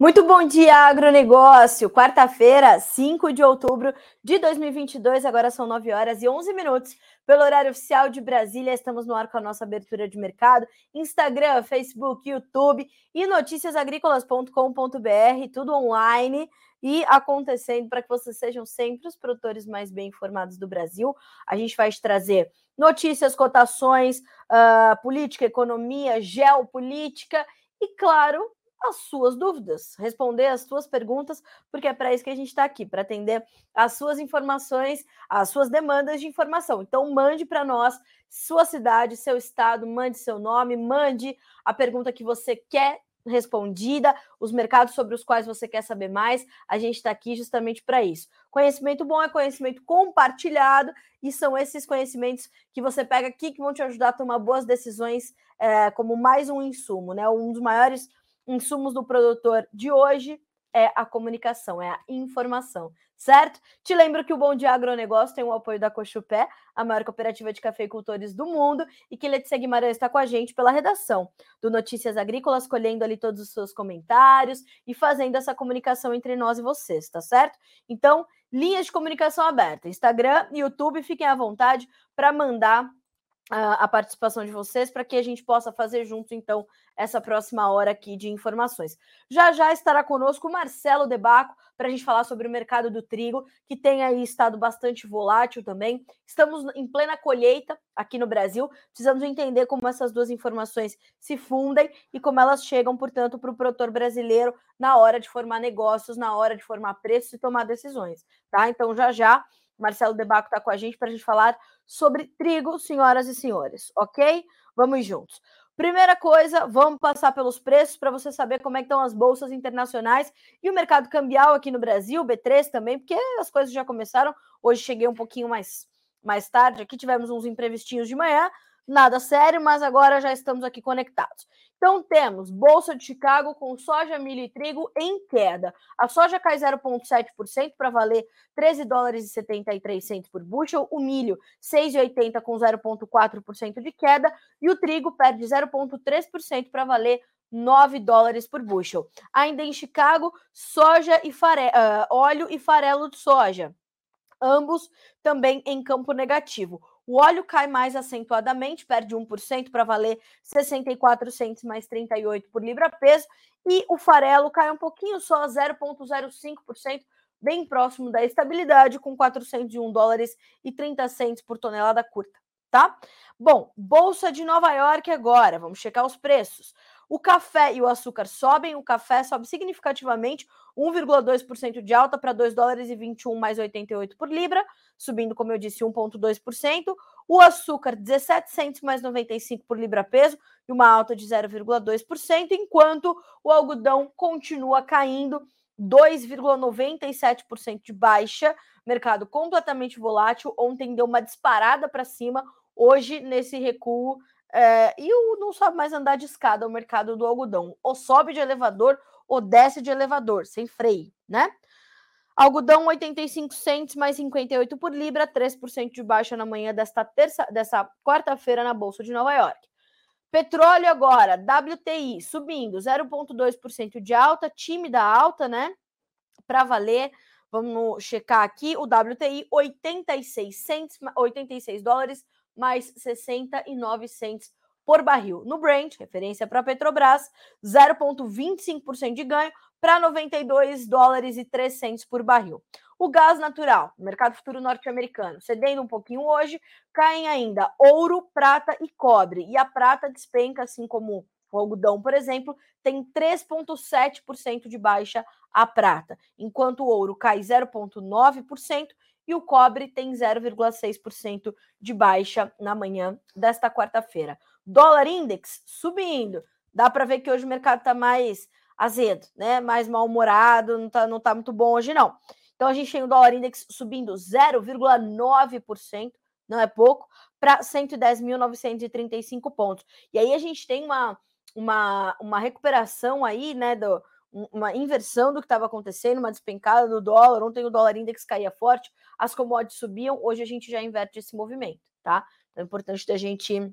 Muito bom dia, agronegócio. Quarta-feira, 5 de outubro de 2022. Agora são 9 horas e 11 minutos. Pelo horário oficial de Brasília, estamos no ar com a nossa abertura de mercado. Instagram, Facebook, YouTube e noticiasagrícolas.com.br, tudo online e acontecendo para que vocês sejam sempre os produtores mais bem informados do Brasil. A gente vai te trazer notícias, cotações, uh, política, economia, geopolítica e, claro, as suas dúvidas, responder as suas perguntas, porque é para isso que a gente está aqui, para atender as suas informações, as suas demandas de informação. Então, mande para nós sua cidade, seu estado, mande seu nome, mande a pergunta que você quer respondida, os mercados sobre os quais você quer saber mais. A gente está aqui justamente para isso. Conhecimento bom é conhecimento compartilhado, e são esses conhecimentos que você pega aqui que vão te ajudar a tomar boas decisões, é, como mais um insumo, né? Um dos maiores insumos do produtor de hoje é a comunicação, é a informação, certo? Te lembro que o Bom Dia Agronegócio tem o apoio da Cochupé, a maior cooperativa de cafeicultores do mundo, e que Letícia Guimarães está com a gente pela redação do Notícias Agrícolas, colhendo ali todos os seus comentários e fazendo essa comunicação entre nós e vocês, tá certo? Então, linhas de comunicação aberta, Instagram, YouTube, fiquem à vontade para mandar a, participação de vocês para que a gente possa fazer junto, então, essa próxima hora aqui de informações. Já já estará conosco o Marcelo Debaco para a gente falar sobre o mercado do trigo, que tem aí estado bastante volátil também. Estamos em plena colheita aqui no Brasil, precisamos entender como essas duas informações se fundem e como elas chegam, portanto, para o produtor brasileiro na hora de formar negócios, na hora de formar preços e tomar decisões, tá? Então, já já Marcelo Debaco está com a gente para a gente falar sobre trigo, senhoras e senhores, ok? Vamos juntos. Primeira coisa, vamos passar pelos preços para você saber como é que estão as bolsas internacionais e o mercado cambial aqui no Brasil, B3 também, porque as coisas já começaram. Hoje cheguei um pouquinho mais, mais tarde, aqui tivemos uns imprevistinhos de manhã, nada sério, mas agora já estamos aqui conectados. Então temos Bolsa de Chicago com soja, milho e trigo em queda. A soja cai 0,7% para valer 13 dólares e 73 centos por bushel, o milho 6,80 com 0,4% de queda e o trigo perde 0,3% para valer 9 dólares por bushel. Ainda em Chicago, soja e fare... Uh, óleo e farelo de soja. Ambos também em campo negativo. O óleo cai mais acentuadamente, perde 1% para valer 64 centos mais 38 por libra-peso. E o farelo cai um pouquinho só, 0,05%, bem próximo da estabilidade, com 401 dólares e 30 centos por tonelada curta, tá? Bom, Bolsa de Nova York agora, vamos checar os preços. O café e o açúcar sobem, o café sobe significativamente, 1,2% de alta para 2 dólares e 21 mais 88 por libra, subindo, como eu disse, 1,2%. O açúcar, 17 centos mais 95 por libra peso, e uma alta de 0,2%, enquanto o algodão continua caindo 2,97% de baixa, mercado completamente volátil. Ontem deu uma disparada para cima, hoje, nesse recuo, é, e o não sabe mais andar de escada o mercado do algodão. Ou sobe de elevador ou desce de elevador, sem freio, né? Algodão 85 cents mais 58 por libra, 3% de baixa na manhã desta terça, dessa quarta-feira na bolsa de Nova York. Petróleo agora, WTI subindo 0,2% de alta, tímida alta, né? Para valer, vamos checar aqui o WTI 86 cents, 86 dólares mais 69 cents por barril. No Brent, referência para Petrobras, 0,25% de ganho para 92 dólares e 3 por barril. O gás natural, mercado futuro norte-americano, cedendo um pouquinho hoje, caem ainda ouro, prata e cobre. E a prata despenca, assim como o algodão, por exemplo, tem 3,7% de baixa a prata, enquanto o ouro cai 0,9% e o cobre tem 0,6% de baixa na manhã desta quarta-feira. Dólar index subindo. Dá para ver que hoje o mercado está mais azedo, né? Mais mal-humorado, não está não tá muito bom hoje não. Então a gente tem o dólar index subindo 0,9%, não é pouco, para 110.935 pontos. E aí a gente tem uma, uma, uma recuperação aí, né, do, uma inversão do que estava acontecendo, uma despencada do dólar. Ontem o dólar index caía forte, as commodities subiam, hoje a gente já inverte esse movimento, tá? Então é importante da gente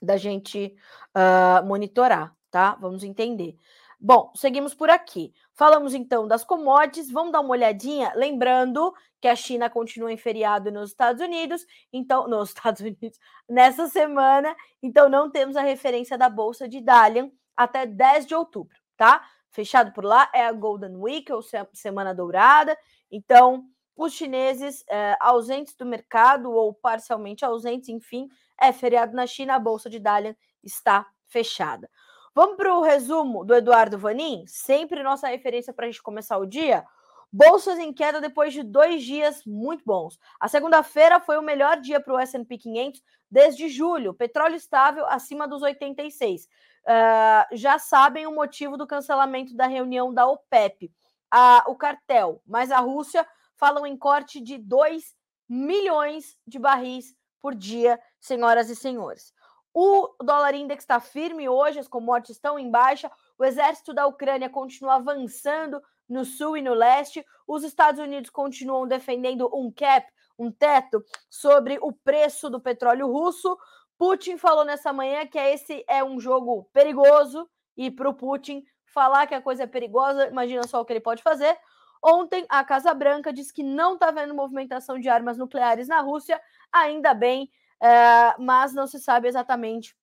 da gente uh, monitorar, tá? Vamos entender. Bom, seguimos por aqui. Falamos então das commodities, vamos dar uma olhadinha, lembrando que a China continua em feriado nos Estados Unidos, então nos Estados Unidos nessa semana, então não temos a referência da bolsa de Dalian até 10 de outubro, tá? Fechado por lá é a Golden Week ou Semana Dourada, então os chineses é, ausentes do mercado ou parcialmente ausentes, enfim, é feriado na China, a bolsa de Dalian está fechada. Vamos para o resumo do Eduardo Vanin, sempre nossa referência para a gente começar o dia. Bolsas em queda depois de dois dias muito bons. A segunda-feira foi o melhor dia para o S&P 500 desde julho. Petróleo estável acima dos 86. Uh, já sabem o motivo do cancelamento da reunião da OPEP. Uh, o cartel, mas a Rússia falam em corte de 2 milhões de barris por dia, senhoras e senhores. O dólar index está firme hoje, as commodities estão em baixa. O exército da Ucrânia continua avançando no sul e no leste. Os Estados Unidos continuam defendendo um cap, um teto sobre o preço do petróleo russo. Putin falou nessa manhã que esse é um jogo perigoso e para o Putin falar que a coisa é perigosa, imagina só o que ele pode fazer. Ontem, a Casa Branca disse que não está vendo movimentação de armas nucleares na Rússia, ainda bem, é, mas não se sabe exatamente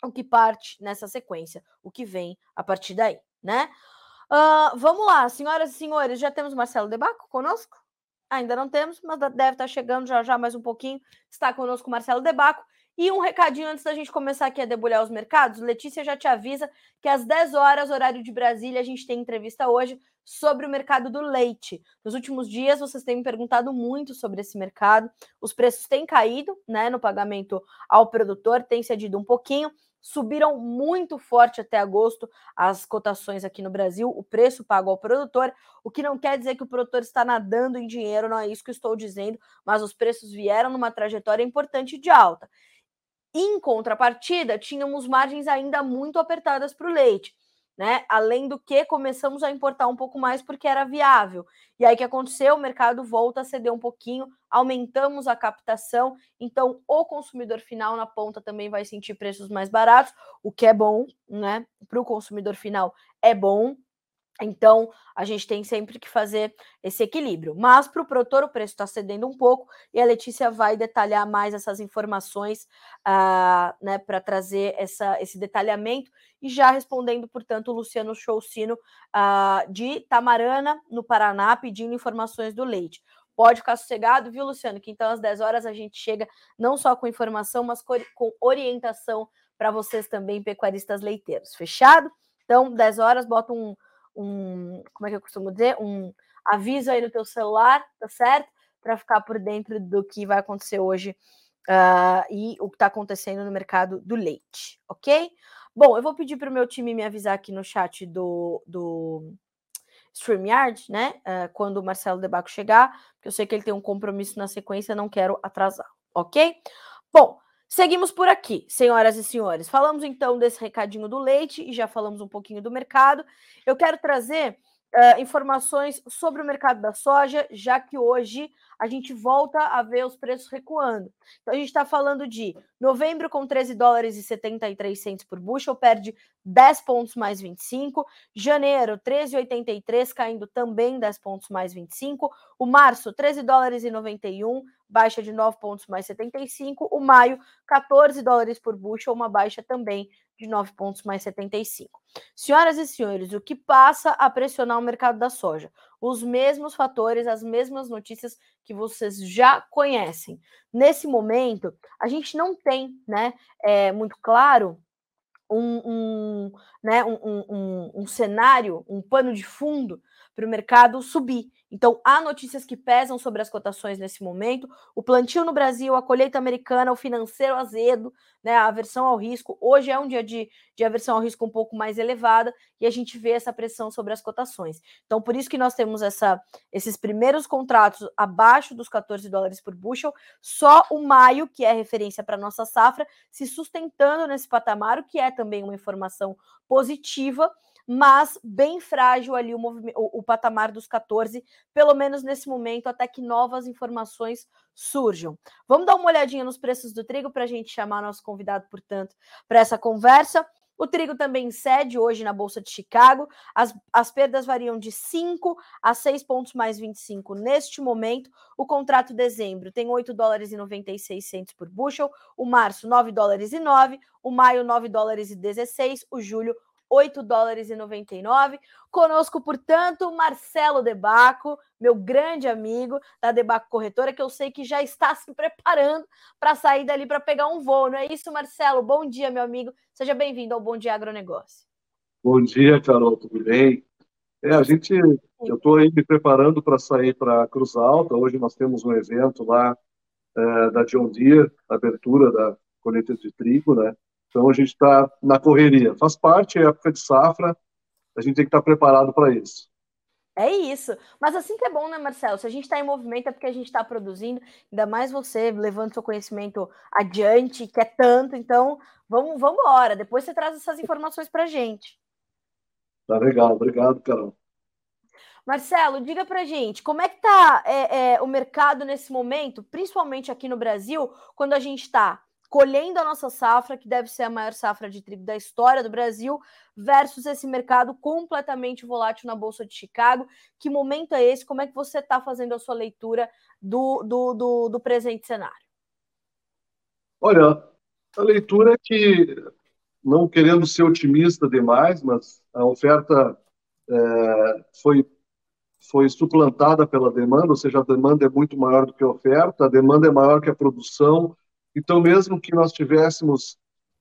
o que parte nessa sequência, o que vem a partir daí, né? Uh, vamos lá, senhoras e senhores, já temos Marcelo Debaco conosco? Ainda não temos, mas deve estar chegando já já mais um pouquinho. Está conosco Marcelo Debaco. E um recadinho antes da gente começar aqui a debulhar os mercados, Letícia já te avisa que às 10 horas, horário de Brasília, a gente tem entrevista hoje sobre o mercado do leite. Nos últimos dias, vocês têm me perguntado muito sobre esse mercado. Os preços têm caído, né, no pagamento ao produtor, tem cedido um pouquinho. Subiram muito forte até agosto as cotações aqui no Brasil, o preço pago ao produtor, o que não quer dizer que o produtor está nadando em dinheiro, não é isso que estou dizendo, mas os preços vieram numa trajetória importante de alta. Em contrapartida, tínhamos margens ainda muito apertadas para o leite né? Além do que começamos a importar um pouco mais porque era viável. E aí que aconteceu? O mercado volta a ceder um pouquinho, aumentamos a captação, então o consumidor final na ponta também vai sentir preços mais baratos, o que é bom, né? Para o consumidor final é bom, então, a gente tem sempre que fazer esse equilíbrio. Mas para o produtor, o preço está cedendo um pouco e a Letícia vai detalhar mais essas informações uh, né, para trazer essa, esse detalhamento. E já respondendo, portanto, o Luciano Choucino uh, de Tamarana, no Paraná, pedindo informações do leite. Pode ficar sossegado, viu, Luciano? Que então às 10 horas a gente chega não só com informação, mas com orientação para vocês também, pecuaristas leiteiros. Fechado? Então, 10 horas, bota um um, como é que eu costumo dizer, um aviso aí no teu celular, tá certo? Para ficar por dentro do que vai acontecer hoje uh, e o que está acontecendo no mercado do leite, ok? Bom, eu vou pedir para o meu time me avisar aqui no chat do, do StreamYard, né? Uh, quando o Marcelo Debaco chegar, porque eu sei que ele tem um compromisso na sequência, não quero atrasar, ok? Bom, Seguimos por aqui, senhoras e senhores. Falamos então desse recadinho do leite e já falamos um pouquinho do mercado. Eu quero trazer uh, informações sobre o mercado da soja, já que hoje a gente volta a ver os preços recuando. Então a gente está falando de novembro com 13 dólares e 73 centos por bushel, perde 10 pontos mais 25. Janeiro, 13,83, caindo também 10 pontos mais 25. O março, 13 dólares e 91, baixa de 9 pontos mais 75. O maio, 14 dólares por bushel, uma baixa também de 9 pontos mais 75. Senhoras e senhores, o que passa a pressionar o mercado da soja? Os mesmos fatores, as mesmas notícias que vocês já conhecem. Nesse momento, a gente não tem, né, é, muito claro um, um, né, um, um, um cenário, um pano de fundo para o mercado subir. Então, há notícias que pesam sobre as cotações nesse momento. O plantio no Brasil, a colheita americana, o financeiro azedo, né, a aversão ao risco. Hoje é um dia de, de aversão ao risco um pouco mais elevada e a gente vê essa pressão sobre as cotações. Então, por isso que nós temos essa, esses primeiros contratos abaixo dos 14 dólares por bushel. Só o maio, que é referência para nossa safra, se sustentando nesse patamar, o que é também uma informação positiva mas bem frágil ali o, o, o, patamar dos 14, pelo menos nesse momento, até que novas informações surjam. Vamos dar uma olhadinha nos preços do trigo para a gente chamar nosso convidado, portanto, para essa conversa. O trigo também cede hoje na Bolsa de Chicago. As, as perdas variam de 5 a 6 pontos mais 25 neste momento. O contrato dezembro tem 8 dólares e 96 centos por bushel, o março 9 dólares e 9, o maio 9 dólares e 16, o julho 8 dólares e 99. Conosco, portanto, Marcelo Debaco, meu grande amigo da Debaco Corretora, que eu sei que já está se preparando para sair dali para pegar um voo. Não é isso, Marcelo? Bom dia, meu amigo. Seja bem-vindo ao Bom Dia Agronegócio. Bom dia, Carol, tudo bem? É, a gente, eu estou aí me preparando para sair para Cruz Alta. Hoje nós temos um evento lá é, da John Deere, abertura da colheita de trigo, né? Então a gente está na correria. Faz parte, é época de safra, a gente tem que estar tá preparado para isso. É isso. Mas assim que é bom, né, Marcelo? Se a gente está em movimento é porque a gente está produzindo, ainda mais você levando seu conhecimento adiante, que é tanto. Então, vamos, vamos embora. Depois você traz essas informações para a gente. Tá legal. Obrigado, Carol. Marcelo, diga para gente, como é que está é, é, o mercado nesse momento, principalmente aqui no Brasil, quando a gente está colhendo a nossa safra, que deve ser a maior safra de trigo da história do Brasil, versus esse mercado completamente volátil na Bolsa de Chicago. Que momento é esse? Como é que você está fazendo a sua leitura do, do, do, do, presente cenário? Olha, a leitura é que, não querendo ser otimista demais, mas a oferta é, foi foi suplantada pela demanda, ou seja, a demanda é muito maior do que a oferta, a demanda é maior que a produção, então, mesmo que nós tivéssemos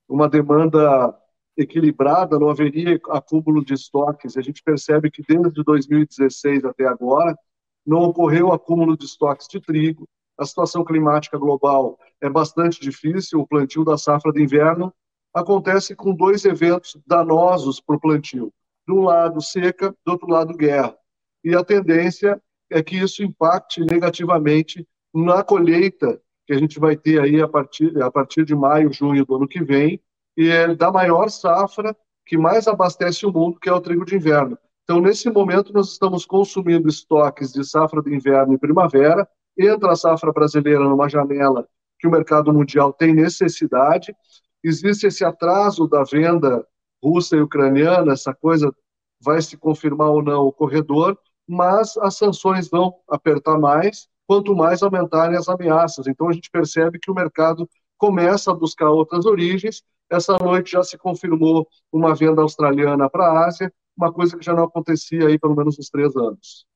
uma demanda equilibrada, não haveria acúmulo de estoques. A gente percebe que desde 2016 até agora não ocorreu acúmulo de estoques de trigo. A situação climática global é bastante difícil. O plantio da safra de inverno acontece com dois eventos danosos para o plantio. De um lado, seca, do outro lado, guerra. E a tendência é que isso impacte negativamente na colheita que a gente vai ter aí a partir, a partir de maio, junho do ano que vem, e é da maior safra que mais abastece o mundo, que é o trigo de inverno. Então, nesse momento, nós estamos consumindo estoques de safra de inverno e primavera, entra a safra brasileira numa janela que o mercado mundial tem necessidade, existe esse atraso da venda russa e ucraniana, essa coisa vai se confirmar ou não o corredor, mas as sanções vão apertar mais, quanto mais aumentarem as ameaças. Então a gente percebe que o mercado começa a buscar outras origens. Essa noite já se confirmou uma venda australiana para a Ásia, uma coisa que já não acontecia aí pelo menos uns três anos.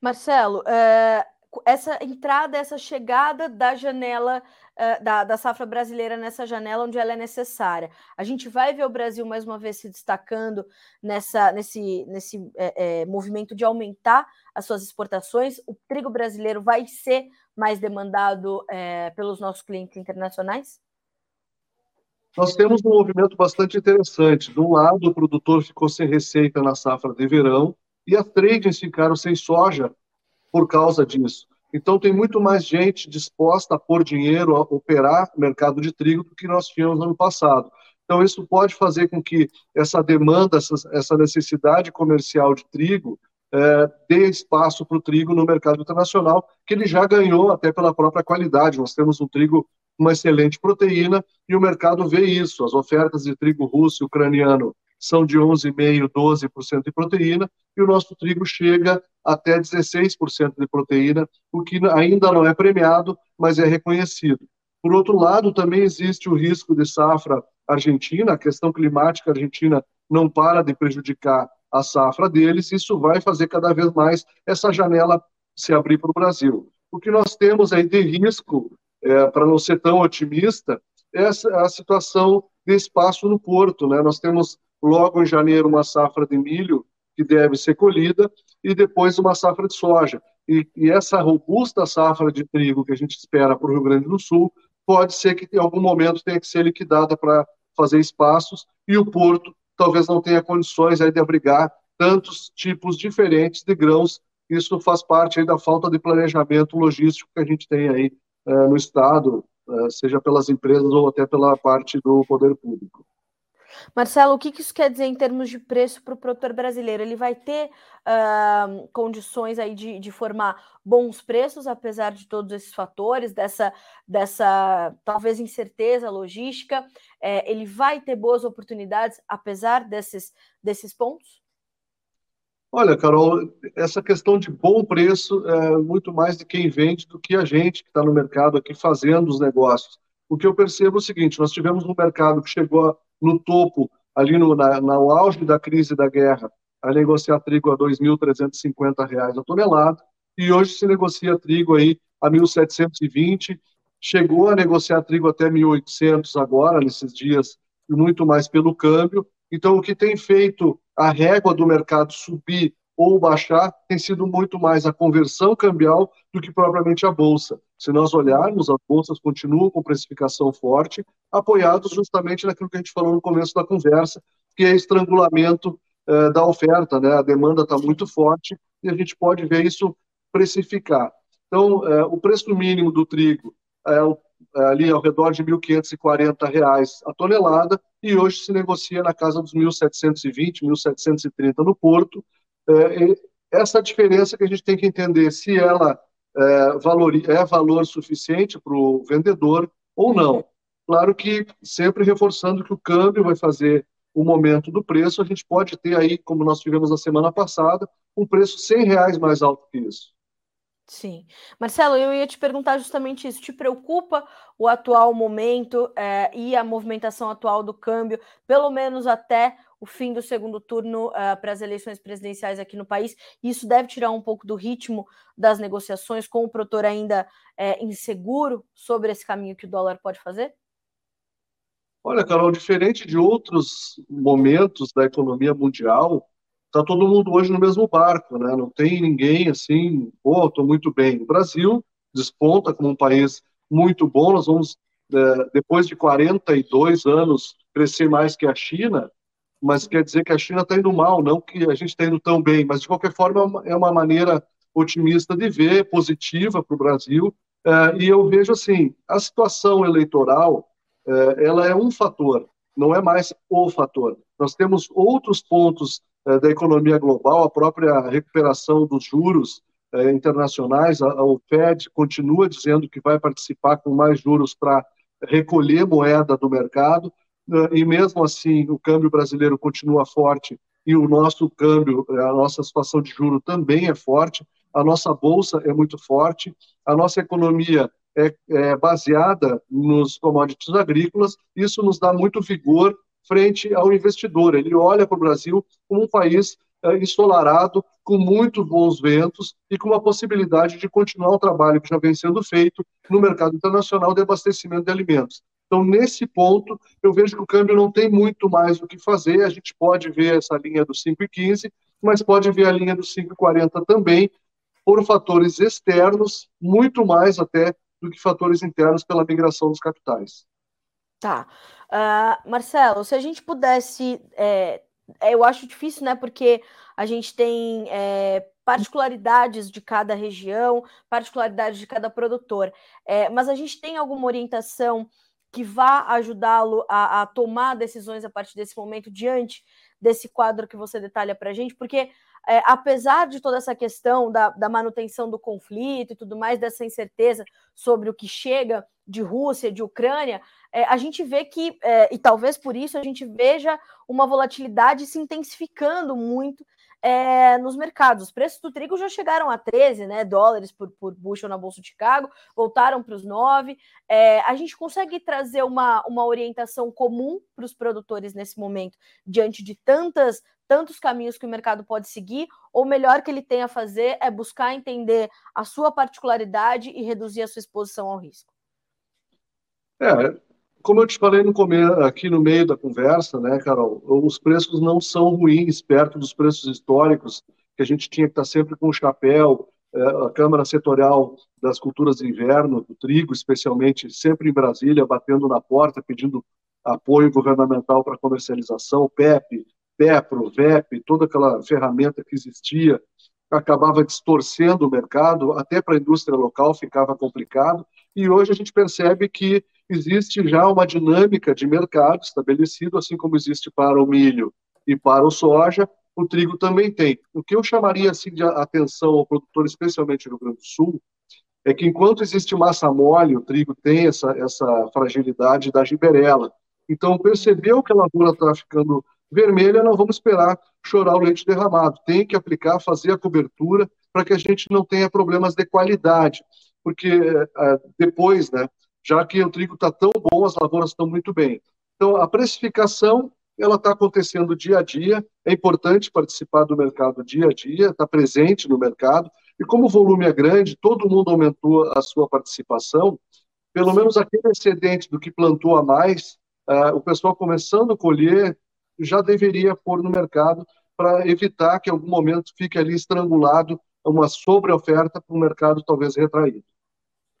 Marcelo, é, essa entrada, essa chegada da janela uh, da, da safra brasileira nessa janela onde ela é necessária. A gente vai ver o Brasil mais uma vez se destacando nessa, nesse, nesse é, é, movimento de aumentar as suas exportações. O trigo brasileiro vai ser mais demandado é, pelos nossos clientes internacionais? Nós temos um movimento bastante interessante. De um lado, o produtor ficou sem receita na safra de verão e as tradings ficaram sem soja por causa disso. Então, tem muito mais gente disposta a pôr dinheiro, a operar o mercado de trigo do que nós tínhamos no ano passado. Então, isso pode fazer com que essa demanda, essa, necessidade comercial de trigo, é, dê espaço para o trigo no mercado internacional, que ele já ganhou até pela própria qualidade. Nós temos um trigo com uma excelente proteína e o mercado vê isso. As ofertas de trigo russo e ucraniano são de 11,5%, 12% de proteína, e o nosso trigo chega até 16% de proteína, o que ainda não é premiado, mas é reconhecido. Por outro lado, também existe o risco de safra argentina, a questão climática argentina não para de prejudicar a safra deles, isso vai fazer cada vez mais essa janela se abrir para o Brasil. O que nós temos aí de risco, é, para não ser tão otimista, é a situação de espaço no porto. Né? Nós temos logo em janeiro uma safra de milho que deve ser colhida e depois uma safra de soja. E, e essa robusta safra de trigo que a gente espera para o Rio Grande do Sul pode ser que em algum momento tenha que ser liquidada para fazer espaços e o porto talvez não tenha condições aí de abrigar tantos tipos diferentes de grãos. Isso faz parte aí da falta de planejamento logístico que a gente tem aí eh, no estado, eh, seja pelas empresas ou até pela parte do poder público. Marcelo, o que isso quer dizer em termos de preço para o produtor brasileiro? Ele vai ter uh, condições aí de, de formar bons preços, apesar de todos esses fatores, dessa, dessa talvez incerteza logística, é, ele vai ter boas oportunidades, apesar desses, desses pontos? Olha, Carol, essa questão de bom preço é muito mais de quem vende do que a gente que está no mercado aqui fazendo os negócios. O que eu percebo é o seguinte: nós tivemos um mercado que chegou no topo, ali no, na, no auge da crise da guerra, a negociar trigo a R$ 2.350 a tonelada, e hoje se negocia trigo aí a 1.720, chegou a negociar trigo até 1.800 agora, nesses dias, e muito mais pelo câmbio. Então, o que tem feito a régua do mercado subir ou baixar tem sido muito mais a conversão cambial do que propriamente a bolsa. Se nós olharmos, as bolsas continuam com precificação forte, apoiados justamente naquilo que a gente falou no começo da conversa, que é estrangulamento eh, da oferta, né? A demanda está muito forte e a gente pode ver isso precificar. Então, eh, o preço mínimo do trigo é, ali ao redor de R$ 1.540 a tonelada e hoje se negocia na casa dos 1.720, 1.730 no Porto. É, essa diferença que a gente tem que entender se ela é, valor, é valor suficiente para o vendedor ou não. Claro que sempre reforçando que o câmbio vai fazer o momento do preço, a gente pode ter aí, como nós tivemos na semana passada, um preço 100 reais mais alto que isso. Sim. Marcelo, eu ia te perguntar justamente isso. Te preocupa o atual momento é, e a movimentação atual do câmbio, pelo menos até o fim do segundo turno uh, para as eleições presidenciais aqui no país? Isso deve tirar um pouco do ritmo das negociações, com o produtor ainda é, inseguro sobre esse caminho que o dólar pode fazer? Olha, Carol, diferente de outros momentos da economia mundial, está todo mundo hoje no mesmo barco, né? Não tem ninguém assim, pô, estou muito bem. O Brasil desponta como um país muito bom. Nós vamos, é, depois de 42 anos, crescer mais que a China, mas quer dizer que a China está indo mal, não que a gente está indo tão bem. Mas, de qualquer forma, é uma, é maneira otimista de ver, positiva para o Brasil. É, e eu vejo assim, a situação eleitoral, é, ela é um fator, não é mais o fator. Nós temos outros pontos é, da economia global, a própria recuperação dos juros internacionais, a, o Fed continua dizendo que vai participar com mais juros para recolher moeda do mercado, e mesmo assim o câmbio brasileiro continua forte e o nosso câmbio, a nossa situação de juro também é forte, a nossa bolsa é muito forte, a nossa economia é, é baseada nos commodities agrícolas, isso nos dá muito vigor frente ao investidor. Ele olha para o Brasil como um país é, ensolarado, com muitos bons ventos e com uma possibilidade de continuar o trabalho que já vem sendo feito no mercado internacional de abastecimento de alimentos. Então, nesse ponto, eu vejo que o câmbio não tem muito mais o que fazer. A gente pode ver essa linha do 5,15, mas pode ver a linha do 5,40 também, por fatores externos, muito mais até do que fatores internos pela migração dos capitais. Tá. Uh, Marcelo, se a gente pudesse. É, eu acho difícil, né? Porque a gente tem é, particularidades de cada região, particularidades de cada produtor. É, mas a gente tem alguma orientação que vá ajudá-lo a, a, tomar decisões a partir desse momento, diante desse quadro que você detalha para a gente? Porque é, apesar de toda essa questão da, da, manutenção do conflito e tudo mais, dessa incerteza sobre o que chega de Rússia, de Ucrânia, é, a gente vê que, é, e talvez por isso a gente veja uma volatilidade se intensificando muito é, nos mercados. Os preços do trigo já chegaram a 13 né, dólares por, por bushel na Bolsa de Chicago, voltaram para os 9. É, a gente consegue trazer uma, uma orientação comum para os produtores nesse momento, diante de tantas tantos caminhos que o mercado pode seguir, ou melhor que ele tenha a fazer é buscar entender a sua particularidade e reduzir a sua exposição ao risco? É, como eu te falei no começo, aqui no meio da conversa, né, Carol, os preços não são ruins perto dos preços históricos, que a gente tinha que estar sempre com o chapéu, é, a Câmara Setorial das Culturas de Inverno, do trigo, especialmente, sempre em Brasília, batendo na porta, pedindo apoio governamental para comercialização, PEP, PEPRO, VEP, toda aquela ferramenta que existia, acabava distorcendo o mercado, até para a indústria local ficava complicado, e hoje a gente percebe que existe já uma dinâmica de mercado estabelecida, assim como existe para o milho e para o soja, o trigo também tem. O que eu chamaria assim de atenção ao produtor, especialmente no Rio Grande do Sul, é que enquanto existe massa mole, o trigo tem essa, essa fragilidade da giberela. Então, percebeu que a lavoura está ficando vermelha, não vamos esperar chorar o leite derramado. Tem que aplicar, fazer a cobertura para que a gente não tenha problemas de qualidade. Porque é, depois, né, já que o trigo está tão bom, as lavouras estão muito bem. Então, a precificação ela está acontecendo dia a dia. É importante participar do mercado dia a dia, estar tá presente no mercado. E como o volume é grande, todo mundo aumentou a sua participação. Pelo menos aquele excedente do que plantou a mais, uh, o pessoal começando a colher já deveria pôr no mercado para evitar que em algum momento fique ali estrangulado uma sobreoferta para o mercado talvez retraído.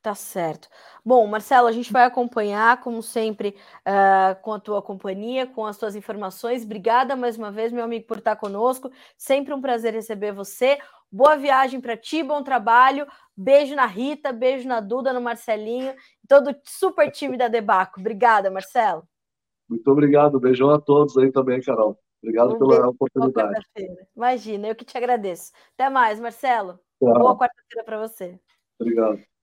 Tá certo. Bom, Marcelo, a gente vai acompanhar, como sempre, uh, com a tua companhia, com as tuas informações. Obrigada mais uma vez, meu amigo, por estar conosco. Sempre um prazer receber você. Boa viagem para ti, bom trabalho. Beijo na Rita, beijo na Duda, no Marcelinho, todo o super time da Debaco. Obrigada, Marcelo. Muito obrigado. Beijão a todos aí também, Carol. Obrigado um pela oportunidade. Imagina, eu que te agradeço. Até mais, Marcelo. Tchau. Boa quarta-feira para você. Obrigado.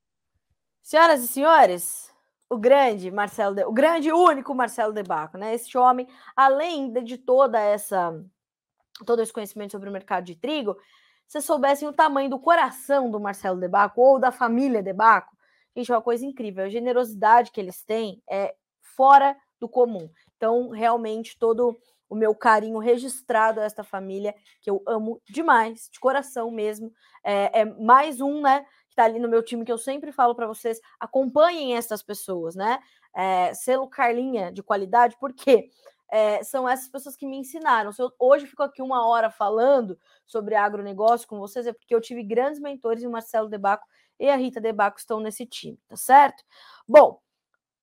Senhoras e senhores, o grande Marcelo, de... o grande único Marcelo Debaco, né? Esse homem, além de toda essa todo esse conhecimento sobre o mercado de trigo, se soubessem o tamanho do coração do Marcelo Debaco ou da família Debaco, gente, é uma coisa incrível. A generosidade que eles têm é fora do comum. Então, realmente, todo o meu carinho registrado a esta família, que eu amo demais, de coração mesmo. É, é mais um, né? Está ali no meu time, que eu sempre falo para vocês, acompanhem essas pessoas, né? É, selo Carlinha de qualidade, porque é, são essas pessoas que me ensinaram. Se eu hoje fico aqui uma hora falando sobre agronegócio com vocês, é porque eu tive grandes mentores e o Marcelo Debaco e a Rita Debaco estão nesse time, tá certo? Bom,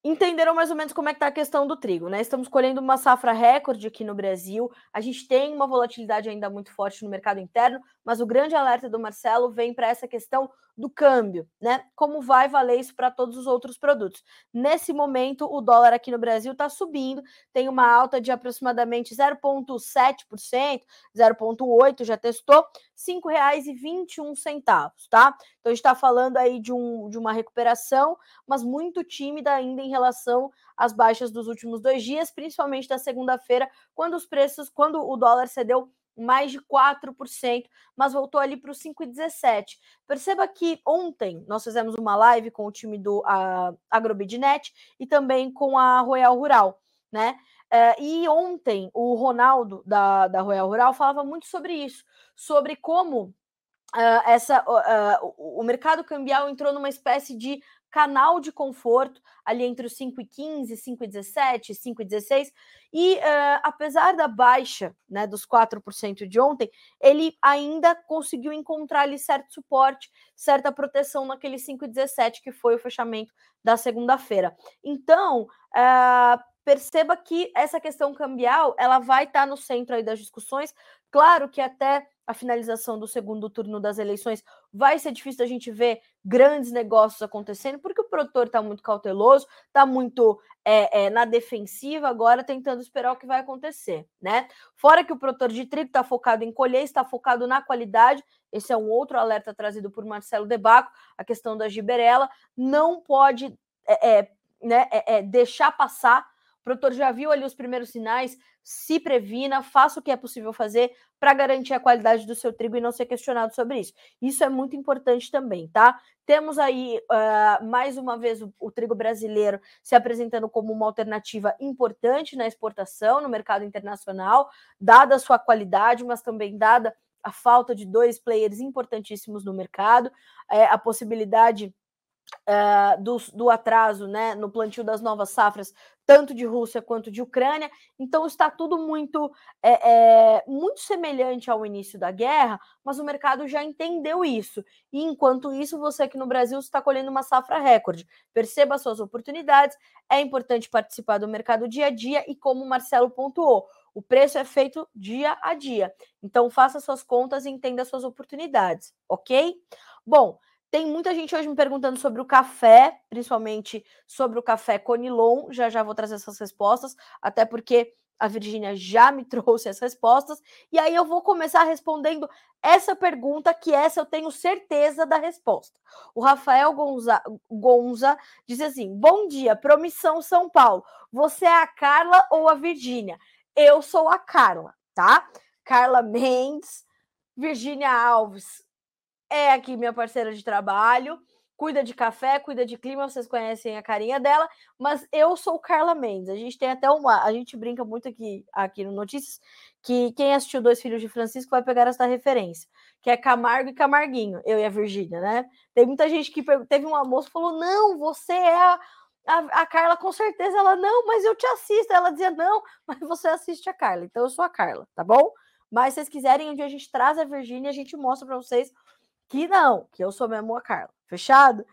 entenderam mais ou menos como é que está a questão do trigo, né? Estamos colhendo uma safra recorde aqui no Brasil. A gente tem uma volatilidade ainda muito forte no mercado interno, mas o grande alerta do Marcelo vem para essa questão do câmbio, né? Como vai valer isso para todos os outros produtos? Nesse momento, o dólar aqui no Brasil está subindo, tem uma alta de aproximadamente 0,7%, 0,8% já testou, 5,21, tá? Então a gente está falando aí de, um, de uma recuperação, mas muito tímida ainda em relação às baixas dos últimos dois dias, principalmente da segunda-feira, quando os preços, quando o dólar cedeu mais de 4%, mas voltou ali para os 5,17. Perceba que ontem nós fizemos uma live com o time do Agrobidnet e também com a Royal Rural, né? Uh, e ontem o Ronaldo da, da Royal Rural falava muito sobre isso, sobre como uh, essa, uh, o mercado cambial entrou numa espécie de canal de conforto ali entre os 5,15, 5,17, 5,16 e uh, apesar da baixa né, dos 4% de ontem, ele ainda conseguiu encontrar ali certo suporte, certa proteção naquele 5,17 que foi o fechamento da segunda-feira. Então, uh, perceba que essa questão cambial ela vai estar tá no centro aí das discussões. Claro que até a finalização do segundo turno das eleições, vai ser difícil a gente ver grandes negócios acontecendo, porque o produtor está muito cauteloso, está muito é, é, na defensiva agora, tentando esperar o que vai acontecer, né? Fora que o produtor de trigo está focado em colher, está focado na qualidade, esse é um outro alerta trazido por Marcelo Debaco, a questão da giberela, não pode é, é né, é, é, deixar passar produtor já viu ali os primeiros sinais, se previna, faça o que é possível fazer para garantir a qualidade do seu trigo e não ser questionado sobre isso. Isso é muito importante também, tá? Temos aí, uh, mais uma vez, o, o, trigo brasileiro se apresentando como uma alternativa importante na exportação, no mercado internacional, dada a sua qualidade, mas também dada a falta de dois players importantíssimos no mercado, é, a possibilidade Uh, do, do, atraso né, no plantio das novas safras, tanto de Rússia quanto de Ucrânia. Então está tudo muito, é, é, muito semelhante ao início da guerra, mas o mercado já entendeu isso. E enquanto isso, você aqui no Brasil está colhendo uma safra recorde. Perceba suas oportunidades, é importante participar do mercado dia a dia e como o Marcelo pontuou. O preço é feito dia a dia. Então, faça suas contas e entenda suas oportunidades, ok? Bom, Tem muita gente hoje me perguntando sobre o café, principalmente sobre o café Conilon. Já já vou trazer essas respostas, até porque a Virgínia já me trouxe as respostas. E aí eu vou começar respondendo essa pergunta, que essa eu tenho certeza da resposta. O Rafael Gonza, Gonza diz assim: Bom dia, Promissão São Paulo. Você é a Carla ou a Virgínia? Eu sou a Carla, tá? Carla Mendes, Virgínia Alves é aqui minha parceira de trabalho, cuida de café, cuida de clima, vocês conhecem a carinha dela, mas eu sou Carla Mendes. A gente tem até uma, a gente brinca muito aqui aqui no Notícias que quem assistiu Dois Filhos de Francisco vai pegar essa referência, que é Camargo e Camarguinho, eu e a Virgínia, né? Tem muita gente que teve um almoço que falou: "Não, você é a a, a, Carla, com certeza, ela, não, mas eu te assisto. Ela dizia, não, mas você assiste a Carla. Então, eu sou a Carla, tá bom? Mas se vocês quiserem, um dia a gente traz a Virgínia, a gente mostra para vocês que não, que eu sou mesmo a Carla. Fechado?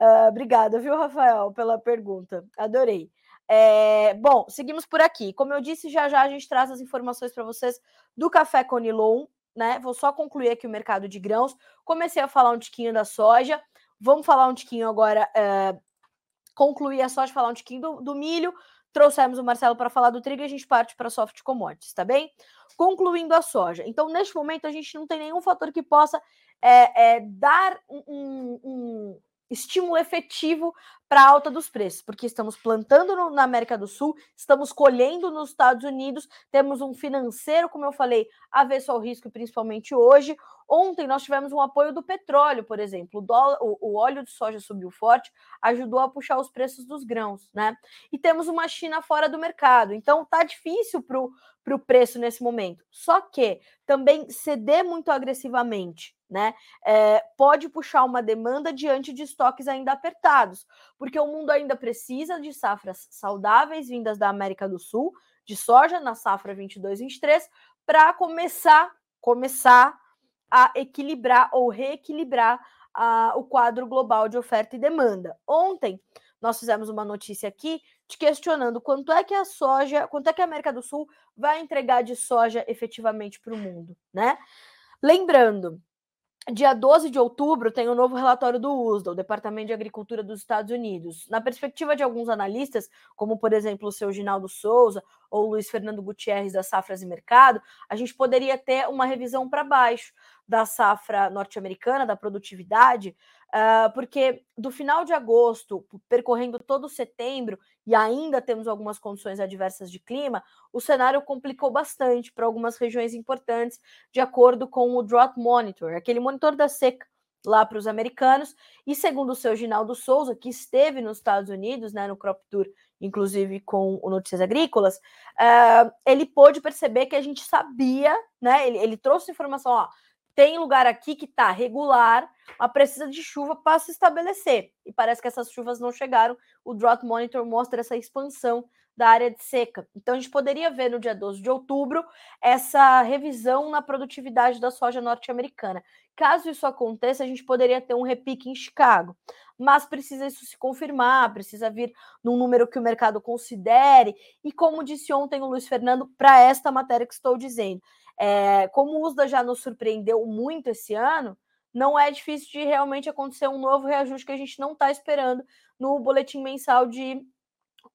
Uh, obrigada, viu, Rafael, pela pergunta. Adorei. É, bom, seguimos por aqui. Como eu disse, já já a gente traz as informações para vocês do café Conilon, né? Vou só concluir aqui o mercado de grãos. Comecei a falar um tiquinho da soja. Vamos falar um tiquinho agora, uh, concluir a soja, falar um tiquinho do, do milho. Trouxemos o Marcelo para falar do trigo e a gente parte para soft commodities, tá bem? Concluindo a soja. Então, neste momento, a gente não tem nenhum fator que possa é, é, dar um, um, estímulo efetivo para a alta dos preços, porque estamos plantando no, na América do Sul, estamos colhendo nos Estados Unidos, temos um financeiro, como eu falei, avesso ao risco, principalmente hoje. Ontem nós tivemos um apoio do petróleo, por exemplo, o, dólar, o, o óleo de soja subiu forte, ajudou a puxar os preços dos grãos, né? E temos uma China fora do mercado, então tá difícil para o preço nesse momento. Só que também ceder muito agressivamente né? É, pode puxar uma demanda diante de estoques ainda apertados, porque o mundo ainda precisa de safras saudáveis vindas da América do Sul, de soja na safra 22/23, para começar começar a equilibrar ou reequilibrar a, o quadro global de oferta e demanda. Ontem nós fizemos uma notícia aqui te questionando quanto é que a soja, quanto é que a América do Sul vai entregar de soja efetivamente para o mundo, né? Lembrando, Dia 12 de outubro tem o um novo relatório do USDA, o Departamento de Agricultura dos Estados Unidos. Na perspectiva de alguns analistas, como por exemplo o seu Ginaldo Souza ou Luiz Fernando Gutierrez da Safras e Mercado, a gente poderia ter uma revisão para baixo da safra norte-americana, da produtividade, uh, porque do final de agosto, percorrendo todo setembro, e ainda temos algumas condições adversas de clima, o cenário complicou bastante para algumas regiões importantes, de acordo com o Drought Monitor, aquele monitor da seca lá para os americanos. E segundo o seu Ginaldo Souza, que esteve nos Estados Unidos, né, no Crop Tour, inclusive com o Notícias Agrícolas, uh, ele pôde perceber que a gente sabia, né? Ele, ele trouxe informação, ó, tem lugar aqui que está regular, mas precisa de chuva para se estabelecer. E parece que essas chuvas não chegaram. O Drought Monitor mostra essa expansão da área de seca. Então, a gente poderia ver no dia 12 de outubro essa revisão na produtividade da soja norte-americana. Caso isso aconteça, a gente poderia ter um repique em Chicago. Mas precisa isso se confirmar, precisa vir num número que o mercado considere. E como disse ontem o Luiz Fernando, para esta matéria que estou dizendo, é, como o USDA já nos surpreendeu muito esse ano, não é difícil de realmente acontecer um novo reajuste que a gente não está esperando no boletim mensal de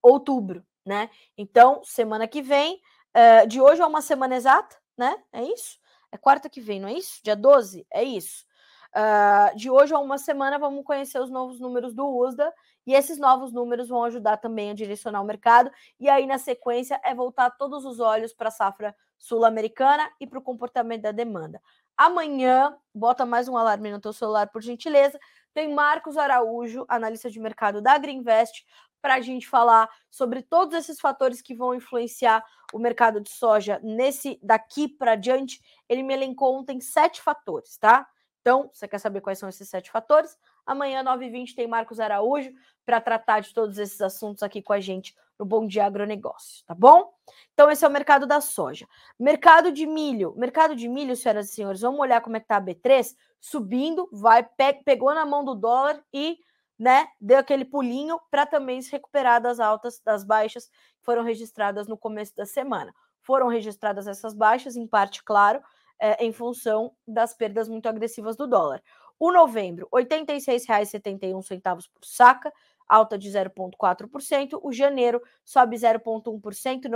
outubro, né? Então, semana que vem, é, de hoje é uma semana exata, né? É isso? É quarta que vem, não é isso? Dia 12? É isso. Uh, de hoje a uma semana vamos conhecer os novos números do USDA e esses novos números vão ajudar também a direcionar o mercado. E aí, na sequência, é voltar todos os olhos para a safra sul-americana e para o comportamento da demanda. Amanhã, bota mais um alarme no teu celular, por gentileza. Tem Marcos Araújo, analista de mercado da Greenvest, para a gente falar sobre todos esses fatores que vão influenciar o mercado de soja nesse daqui para diante. Ele me elencou ontem sete fatores, tá? Então, você quer saber quais são esses sete fatores? Amanhã, 9h20, tem Marcos Araújo para tratar de todos esses assuntos aqui com a gente no Bom Dia Agronegócio, tá bom? Então, esse é o mercado da soja. Mercado de milho. Mercado de milho, senhoras e senhores, vamos olhar como é que tá a B3? Subindo, vai, pe pegou na mão do dólar e né, deu aquele pulinho para também se recuperar das altas, das baixas que foram registradas no começo da semana. Foram registradas essas baixas, em parte, claro, é, em função das perdas muito agressivas do dólar. O novembro, R$ 86,71 por saca, alta de 0,4%. O janeiro sobe 0,1%, R$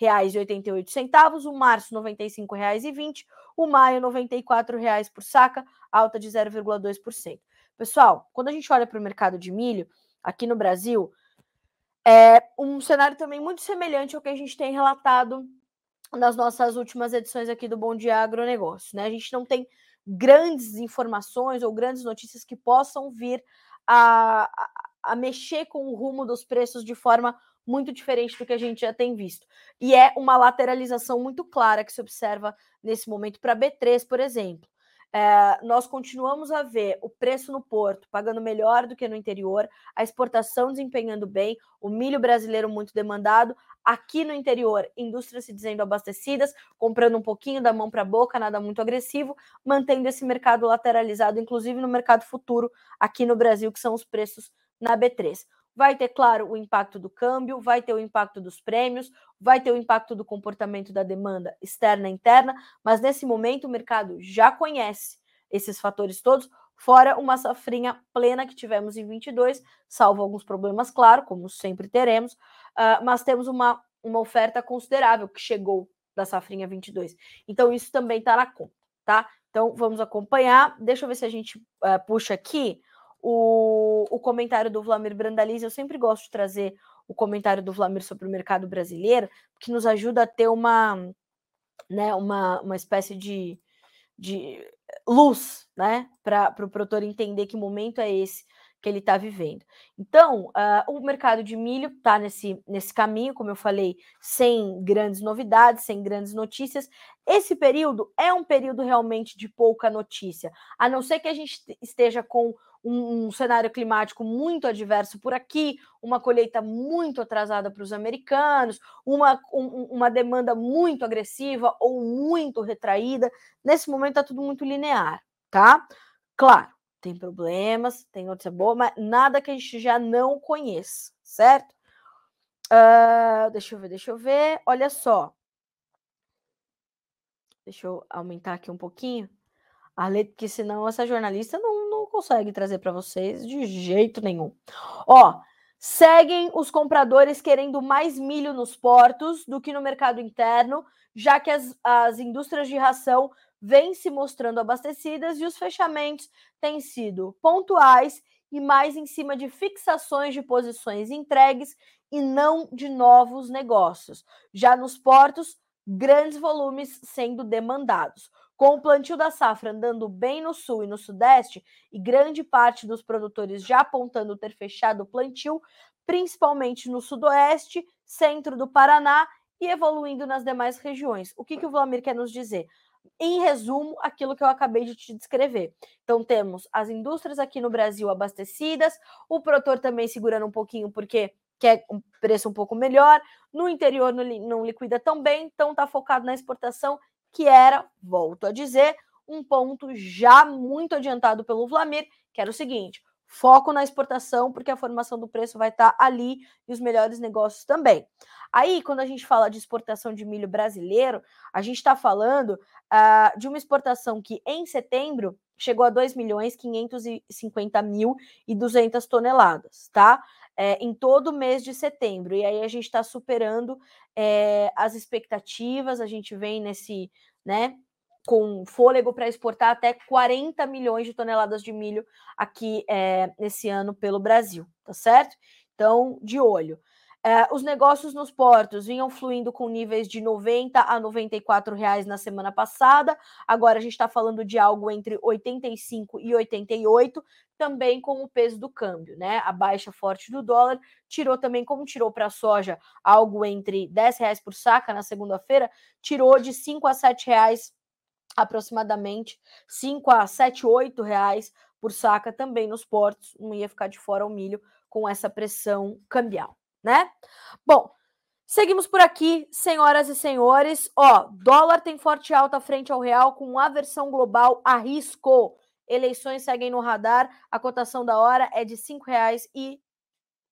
91,88. O março, R$ 95,20. O maio, R$ 94,00 por saca, alta de 0,2%. Pessoal, quando a gente olha para o mercado de milho, aqui no Brasil, é um cenário também muito semelhante ao que a gente tem relatado nas nossas últimas edições aqui do Bom Dia Agronegócio. Né? A gente não tem grandes informações ou grandes notícias que possam vir a, a, a mexer com o rumo dos preços de forma muito diferente do que a gente já tem visto. E é uma lateralização muito clara que se observa nesse momento para B3, por exemplo. É, nós continuamos a ver o preço no porto pagando melhor do que no interior, a exportação desempenhando bem, o milho brasileiro muito demandado. Aqui no interior, indústrias se dizendo abastecidas, comprando um pouquinho da mão para a boca, nada muito agressivo, mantendo esse mercado lateralizado, inclusive no mercado futuro aqui no Brasil, que são os preços na B3. Vai ter, claro, o impacto do câmbio, vai ter o impacto dos prêmios, vai ter o impacto do comportamento da demanda externa e interna, mas nesse momento o mercado já conhece esses fatores todos, fora uma safrinha plena que tivemos em 22, salvo alguns problemas, claro, como sempre teremos, uh, mas temos uma, uma oferta considerável que chegou da safrinha 22. Então isso também está na conta, tá? Então vamos acompanhar. Deixa eu ver se a gente uh, puxa aqui o, o comentário do Vlamir Brandaliz. Eu sempre gosto de trazer o comentário do Vlamir sobre o mercado brasileiro, que nos ajuda a ter uma, né, uma, uma espécie de, de luz né, para o produtor entender que momento é esse que ele está vivendo. Então, uh, o mercado de milho está nesse, nesse caminho, como eu falei, sem grandes novidades, sem grandes notícias. Esse período é um período realmente de pouca notícia, a não ser que a gente esteja com um, um cenário climático muito adverso por aqui, uma colheita muito atrasada para os americanos, uma, um, uma demanda muito agressiva ou muito retraída. Nesse momento está tudo muito linear, tá? Claro, tem problemas, tem notícia boa, mas nada que a gente já não conheça, certo? Uh, deixa eu ver, deixa eu ver. Olha só. Deixa eu aumentar aqui um pouquinho a letra, porque senão essa jornalista não, consegue trazer para vocês de jeito nenhum. Ó, seguem os compradores querendo mais milho nos portos do que no mercado interno, já que as, as indústrias de ração vêm se mostrando abastecidas e os fechamentos têm sido pontuais e mais em cima de fixações de posições entregues e não de novos negócios. Já nos portos, grandes volumes sendo demandados. Com o plantio da safra andando bem no sul e no sudeste, e grande parte dos produtores já apontando ter fechado o plantio, principalmente no sudoeste, centro do Paraná e evoluindo nas demais regiões. O que, que o Vlamir quer nos dizer? Em resumo, aquilo que eu acabei de te descrever. Então, temos as indústrias aqui no Brasil abastecidas, o produtor também segurando um pouquinho, porque quer um preço um pouco melhor, no interior não, não liquida tão bem, então está focado na exportação, que era, volto a dizer, um ponto já muito adiantado pelo Vlamir, que era o seguinte: foco na exportação, porque a formação do preço vai estar tá ali e os melhores negócios também. Aí, quando a gente fala de exportação de milho brasileiro, a gente está falando uh, de uma exportação que em setembro chegou a 2 milhões 550 mil e 200 toneladas, tá? É, em todo o mês de setembro. E aí a gente está superando é, as expectativas, a gente vem nesse, né, com fôlego para exportar até 40 milhões de toneladas de milho aqui é, nesse ano pelo Brasil, tá certo? Então, de olho. É, os negócios nos portos vinham fluindo com níveis de 90 a 94 reais na semana passada. Agora a gente está falando de algo entre 85 e 88, também com o peso do câmbio, né? A baixa forte do dólar tirou também, como tirou para a soja, algo entre 10 reais por saca na segunda-feira, tirou de 5 a 7 reais aproximadamente 5 a 7, 8 reais por saca também nos portos. Não ia ficar de fora o milho com essa pressão cambial, né? Bom, seguimos por aqui, senhoras e senhores. Ó, dólar tem forte alta frente ao real com aversão global a risco. Eleições seguem no radar. A cotação da hora é de R$ reais e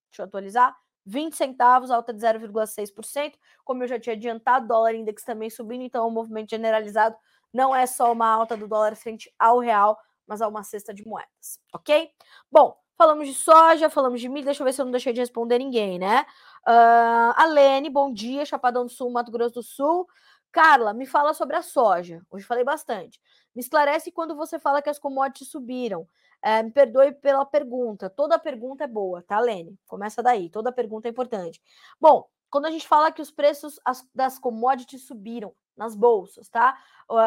deixa eu atualizar, 20 centavos, alta de 0,6%. Como eu já tinha adiantado, dólar index também subindo, então um movimento generalizado não é só uma alta do dólar frente ao real, mas a uma cesta de moedas, ok? Bom, falamos de soja, falamos de milho, deixa eu ver se eu não deixei de responder ninguém, né? Uh, Alene, bom dia, Chapadão do Sul, Mato Grosso do Sul. Carla, me fala sobre a soja. Hoje falei bastante. Me esclarece quando você fala que as commodities subiram. É, me perdoe pela pergunta. Toda pergunta é boa, tá, Lene? Começa daí. Toda pergunta é importante. Bom, quando a gente fala que os preços das commodities subiram nas bolsas, tá?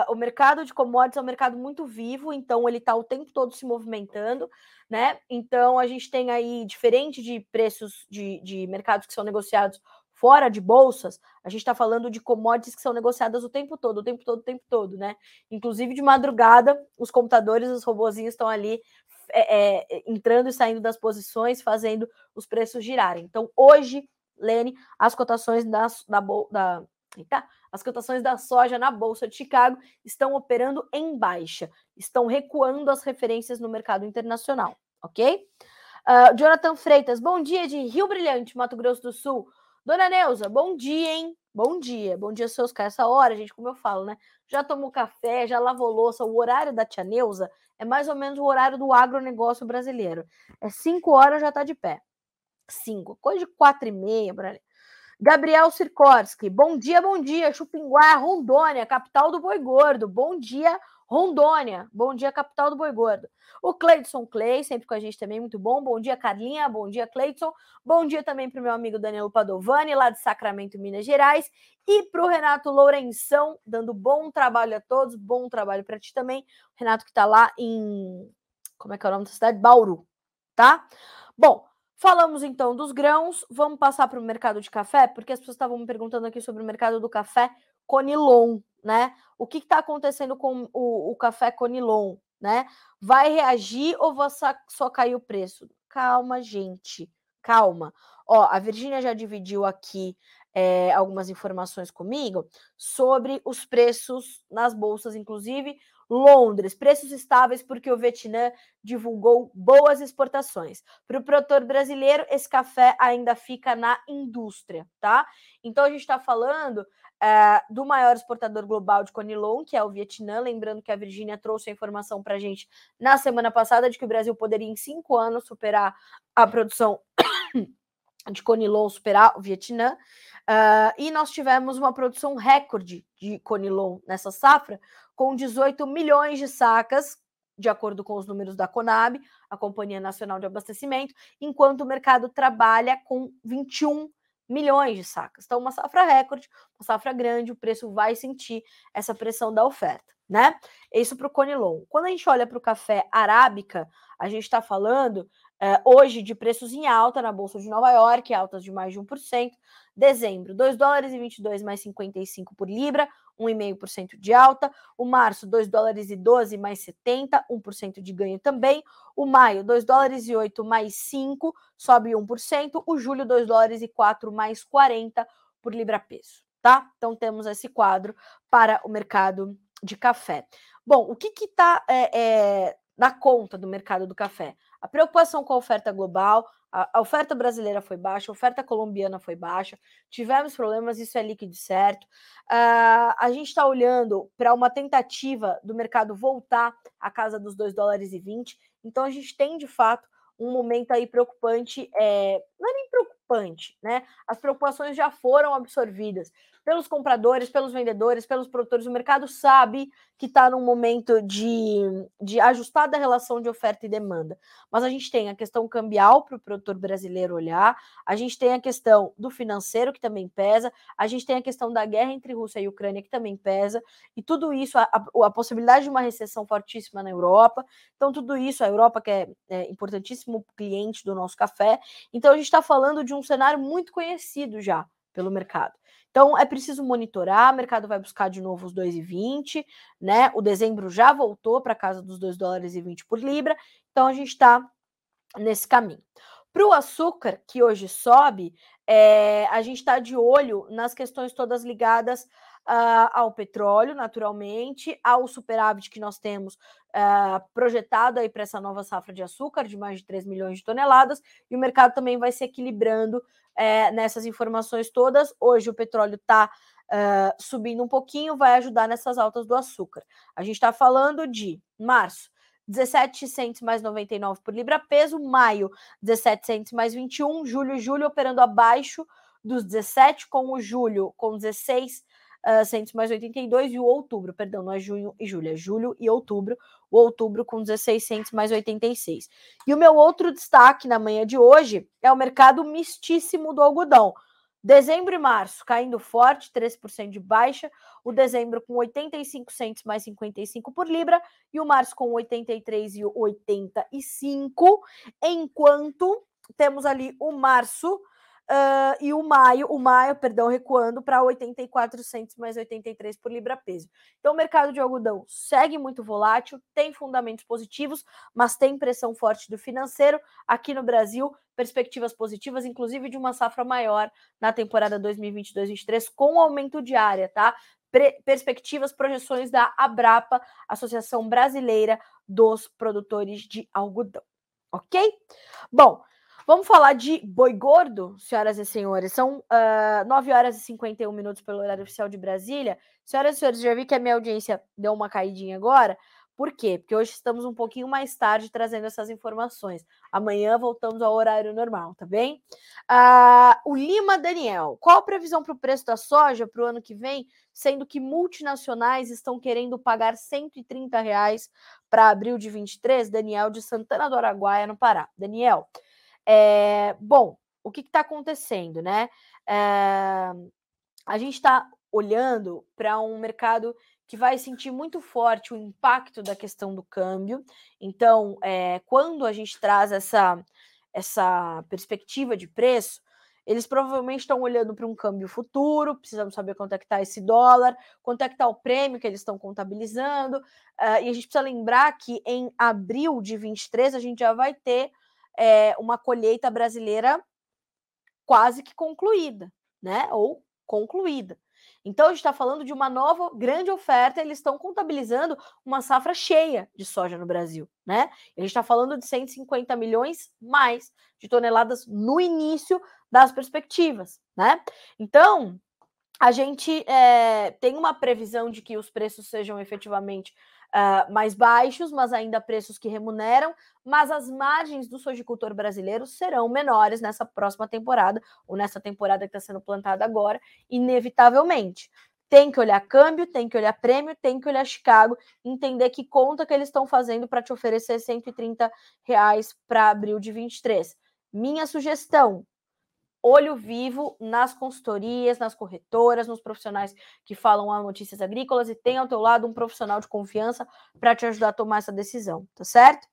O, mercado de commodities é um mercado muito vivo, então ele está o tempo todo se movimentando, né? Então a gente tem aí, diferente de preços de, de mercados que são negociados fora de bolsas, a gente está falando de commodities que são negociadas o tempo todo, o tempo todo, o tempo todo, né? Inclusive de madrugada, os computadores, os robozinhos estão ali é, é, entrando e saindo das posições, fazendo os preços girarem. Então, hoje, Lene, as cotações da, da, da Eita, as cotações da soja na Bolsa de Chicago estão operando em baixa, estão recuando as referências no mercado internacional, ok? Uh, Jonathan Freitas, bom dia de Rio Brilhante, Mato Grosso do Sul. Dona Neuza, bom dia, hein? Bom dia, bom dia, seus caras. Essa hora, gente, como eu falo, né? Já tomou café, já lavou louça. O horário da tia Neuza é mais ou menos o horário do agronegócio brasileiro. É cinco horas, já tá de pé. Cinco, coisa de quatro e meia, por ali. Gabriel Sirkorski, bom dia, bom dia. Chupinguá, Rondônia, capital do boi gordo. Bom dia, Rondônia. Bom dia, capital do Boi Gordo. O Cleidson Clay, sempre com a gente também, muito bom. Bom dia, Carlinha. Bom dia, Cleidson. Bom dia também para o meu amigo Danilo Padovani, lá de Sacramento, Minas Gerais. E para o Renato Lourenção, dando bom trabalho a todos. Bom trabalho para ti também. Renato que está lá em. Como é que é o nome da cidade? Bauru, tá? Bom, Falamos então dos grãos, vamos passar para o mercado de café, porque as pessoas estavam me perguntando aqui sobre o mercado do café Conilon, né? O que está acontecendo com o, o, café Conilon, né? Vai reagir ou só cair o preço? Calma, gente, calma. Ó, a Virgínia já dividiu aqui é, algumas informações comigo sobre os preços nas bolsas, inclusive Londres, preços estáveis porque o Vietnã divulgou boas exportações. Para o produtor brasileiro, esse café ainda fica na indústria, tá? Então a gente está falando é, do maior exportador global de conilon, que é o Vietnã. Lembrando que a Virgínia trouxe a informação para a gente na semana passada de que o Brasil poderia, em cinco anos, superar a produção de conilon, superar o Vietnã. Uh, e nós tivemos uma produção recorde de conilon nessa safra, com 18 milhões de sacas, de acordo com os números da Conab, a Companhia Nacional de Abastecimento, enquanto o mercado trabalha com 21 milhões de sacas. Então, uma safra recorde, uma safra grande, o preço vai sentir essa pressão da oferta, né? Isso para o Conilon. Quando a gente olha para o café arábica, a gente está falando é, hoje de preços em alta na Bolsa de Nova York, altas de mais de 1%. Dezembro, 2 dólares e 22 mais 55 por libra, 1,5% de alta. O março, 2 dólares e 12 mais 70, 1% de ganho também. O maio, 2 dólares e 8 mais 5, sobe 1%. O julho, 2 dólares e 4 mais 40 por libra-peso, tá? Então temos esse quadro para o mercado de café. Bom, o que está é, é, na conta do mercado do café? A preocupação com a oferta global, a, oferta brasileira foi baixa, a oferta colombiana foi baixa, tivemos problemas, isso é líquido certo. Uh, a gente está olhando para uma tentativa do mercado voltar à casa dos 2 dólares e 20, então a gente tem de fato um momento aí preocupante, é, não é nem preocupante, né? As preocupações já foram absorvidas pelos compradores, pelos vendedores, pelos produtores. O mercado sabe que está num momento de, de ajustada relação de oferta e demanda. Mas a gente tem a questão cambial para o produtor brasileiro olhar, a gente tem a questão do financeiro, que também pesa, a gente tem a questão da guerra entre Rússia e Ucrânia, que também pesa, e tudo isso, a, a, a possibilidade de uma recessão fortíssima na Europa. Então, tudo isso, a Europa, que é, é importantíssimo cliente do nosso café. Então, a gente está falando de um cenário muito conhecido já pelo mercado. Então é preciso monitorar, o mercado vai buscar de novo os 2,20, né? O dezembro já voltou para casa dos 2 dólares e 20 por libra, então a gente está nesse caminho. Para o açúcar, que hoje sobe, é, a gente está de olho nas questões todas ligadas uh, ao petróleo, naturalmente, ao superávit que nós temos uh, projetado aí para essa nova safra de açúcar, de mais de 3 milhões de toneladas, e o mercado também vai se equilibrando uh, nessas informações todas. Hoje o petróleo está uh, subindo um pouquinho, vai ajudar nessas altas do açúcar. A gente está falando de março. 17 centos mais 99 por libra peso, maio 17 centos mais 21, julho julho operando abaixo dos 17 com o julho com 16 uh, centos mais 82 e o outubro, perdão, não é junho e julho, é julho e outubro, o outubro com 16 centos mais 86. E o meu outro destaque na manhã de hoje é o mercado mistíssimo do algodão. Dezembro e março caindo forte, 3% de baixa. O dezembro com 85 centos mais 55 por libra e o março com 83 e 85, enquanto temos ali o março Uh, e o maio, o maio, perdão, recuando para 84 centos mais 83 por libra peso. Então o mercado de algodão segue muito volátil, tem fundamentos positivos, mas tem pressão forte do financeiro aqui no Brasil, perspectivas positivas, inclusive de uma safra maior na temporada 2022-23 com aumento de área, tá? Perspectivas, projeções da Abrapa, Associação Brasileira dos Produtores de Algodão. OK? Bom, Vamos falar de boi gordo, senhoras e senhores. São uh, ah, 9 horas e 51 minutos pelo horário oficial de Brasília. Senhoras e senhores, já vi que a minha audiência deu uma caidinha agora. Por quê? Porque hoje estamos um pouquinho mais tarde trazendo essas informações. Amanhã voltamos ao horário normal, tá bem? Uh, o Lima Daniel, qual a previsão para o preço da soja para o ano que vem, sendo que multinacionais estão querendo pagar 130 reais para abril de 23? Daniel de Santana do Araguaia, no Pará. Daniel, é, bom, o que está acontecendo, né? É, a gente está olhando para um mercado que vai sentir muito forte o impacto da questão do câmbio. Então, é, quando a gente traz essa, essa perspectiva de preço, eles provavelmente estão olhando para um câmbio futuro, precisamos saber quanto é que está esse dólar, quanto é que está o prêmio que eles estão contabilizando, uh, e a gente precisa lembrar que em abril de 23 a gente já vai ter é, uma colheita brasileira quase que concluída, né? Ou concluída. Então, a gente está falando de uma nova grande oferta, eles estão contabilizando uma safra cheia de soja no Brasil, né? A gente está falando de 150 milhões mais de toneladas no início das perspectivas, né? Então, a gente é, tem uma previsão de que os preços sejam efetivamente uh, mais baixos, mas ainda preços que remuneram, mas as margens do sojicultor brasileiro serão menores nessa próxima temporada, ou nessa temporada que está sendo plantada agora, inevitavelmente. Tem que olhar câmbio, tem que olhar prêmio, tem que olhar Chicago, entender que conta que eles estão fazendo para te oferecer 130 reais para abril de 23. Minha sugestão: olho vivo nas consultorias, nas corretoras, nos profissionais que falam a notícias agrícolas e tem ao teu lado um profissional de confiança para te ajudar a tomar essa decisão, tá certo?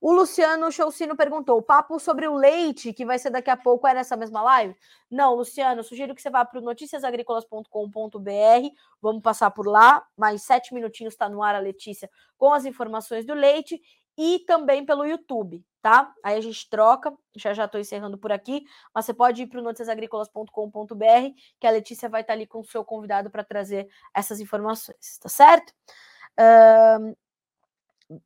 O Luciano Choucino perguntou: o papo sobre o leite, que vai ser daqui a pouco, é nessa mesma live? Não, Luciano, sugiro que você vá para o. Vamos passar por lá. Mais sete minutinhos está no ar a Letícia com as informações do leite e também pelo YouTube, tá? Aí a gente troca, já já estou encerrando por aqui, mas você pode ir para o noticiasagricolas.com.br, que a Letícia vai estar tá ali com o seu convidado para trazer essas informações, tá certo?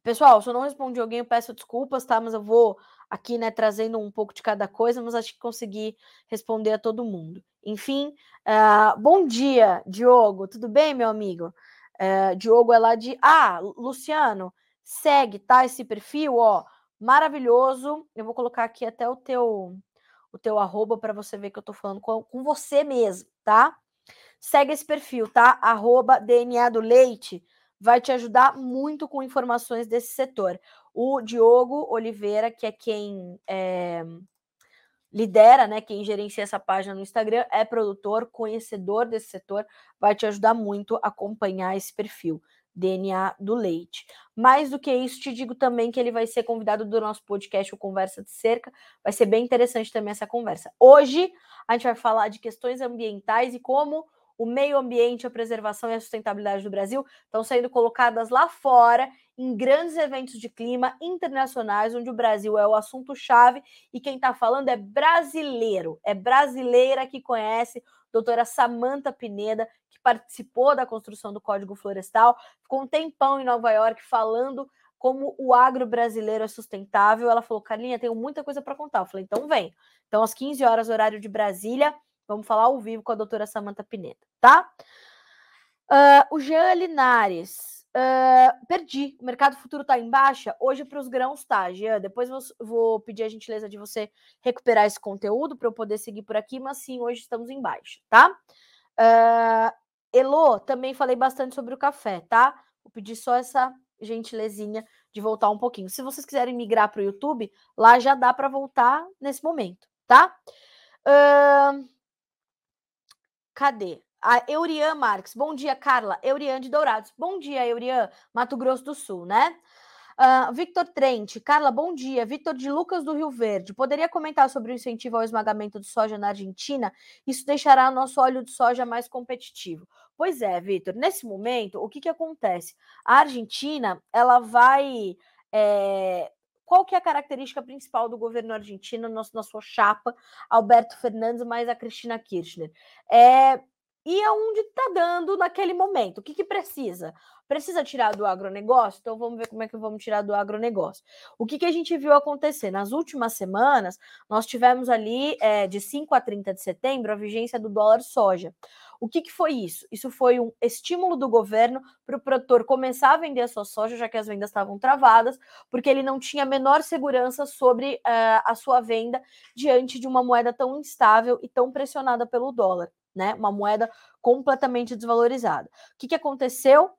Pessoal, se eu não respondi alguém, eu peço desculpas, tá? Mas eu vou aqui, né, trazendo um pouco de cada coisa, mas acho que consegui responder a todo mundo. Enfim, uh, bom dia, Diogo, tudo bem, meu amigo? Uh, Diogo é lá de. Ah, Luciano, segue, tá? Esse perfil, ó, maravilhoso. Eu vou colocar aqui até o teu o teu arroba para você ver que eu tô falando com, com você mesmo, tá? Segue esse perfil, tá? Arroba DNA do Leite vai te ajudar muito com informações desse setor. O Diogo Oliveira, que é quem é, lidera, né, quem gerencia essa página no Instagram, é produtor, conhecedor desse setor, vai te ajudar muito a acompanhar esse perfil. DNA do leite. Mais do que isso, te digo também que ele vai ser convidado do nosso podcast, o Conversa de Cerca. Vai ser bem interessante também essa conversa. Hoje a gente vai falar de questões ambientais e como o meio ambiente, a preservação e a sustentabilidade do Brasil estão sendo colocadas lá fora em grandes eventos de clima internacionais, onde o Brasil é o assunto-chave e quem está falando é brasileiro, é brasileira que conhece doutora Samanta Pineda, que participou da construção do Código Florestal, ficou um tempão em Nova York falando como o agro brasileiro é sustentável. Ela falou: Carlinha, tenho muita coisa para contar. Eu falei: então vem. Então, às 15 horas, horário de Brasília, vamos falar ao vivo com a doutora Samanta Pineda, tá? Uh, o Jean Linares. Uh, perdi. O mercado futuro está em baixa. Hoje, para os grãos, tá, Jean. Depois vou, vou, pedir a gentileza de você recuperar esse conteúdo para eu poder seguir por aqui, mas sim, hoje estamos em baixa, tá? Uh, Elo, também falei bastante sobre o café, tá? Vou pedir só essa gentilezinha de voltar um pouquinho. Se vocês quiserem migrar para o YouTube, lá já dá para voltar nesse momento, tá? Uh, cadê? A Eurian Marques. Bom dia, Carla. Eurian de Dourados. Bom dia, Eurian. Mato Grosso do Sul, né? Uh, Victor Trent. Carla, bom dia. Victor de Lucas do Rio Verde. Poderia comentar sobre o incentivo ao esmagamento de soja na Argentina? Isso deixará nosso óleo de soja mais competitivo. Pois é, Victor. Nesse momento, o que, que acontece? A Argentina, ela vai... É, qual que é a característica principal do governo argentino na sua chapa, Alberto Fernandes mais a Cristina Kirchner? É e aonde está dando naquele momento. O que, que precisa? Precisa tirar do agronegócio? Então vamos ver como é que vamos tirar do agronegócio. O que, que a gente viu acontecer? Nas últimas semanas, nós tivemos ali é, de 5 a 30 de setembro a vigência do dólar soja. O que, que foi isso? Isso foi um estímulo do governo para o produtor começar a vender a sua soja, já que as vendas estavam travadas, porque ele não tinha a menor segurança sobre uh, a sua venda diante de uma moeda tão instável e tão pressionada pelo dólar né? Uma moeda completamente desvalorizada. O que, que aconteceu?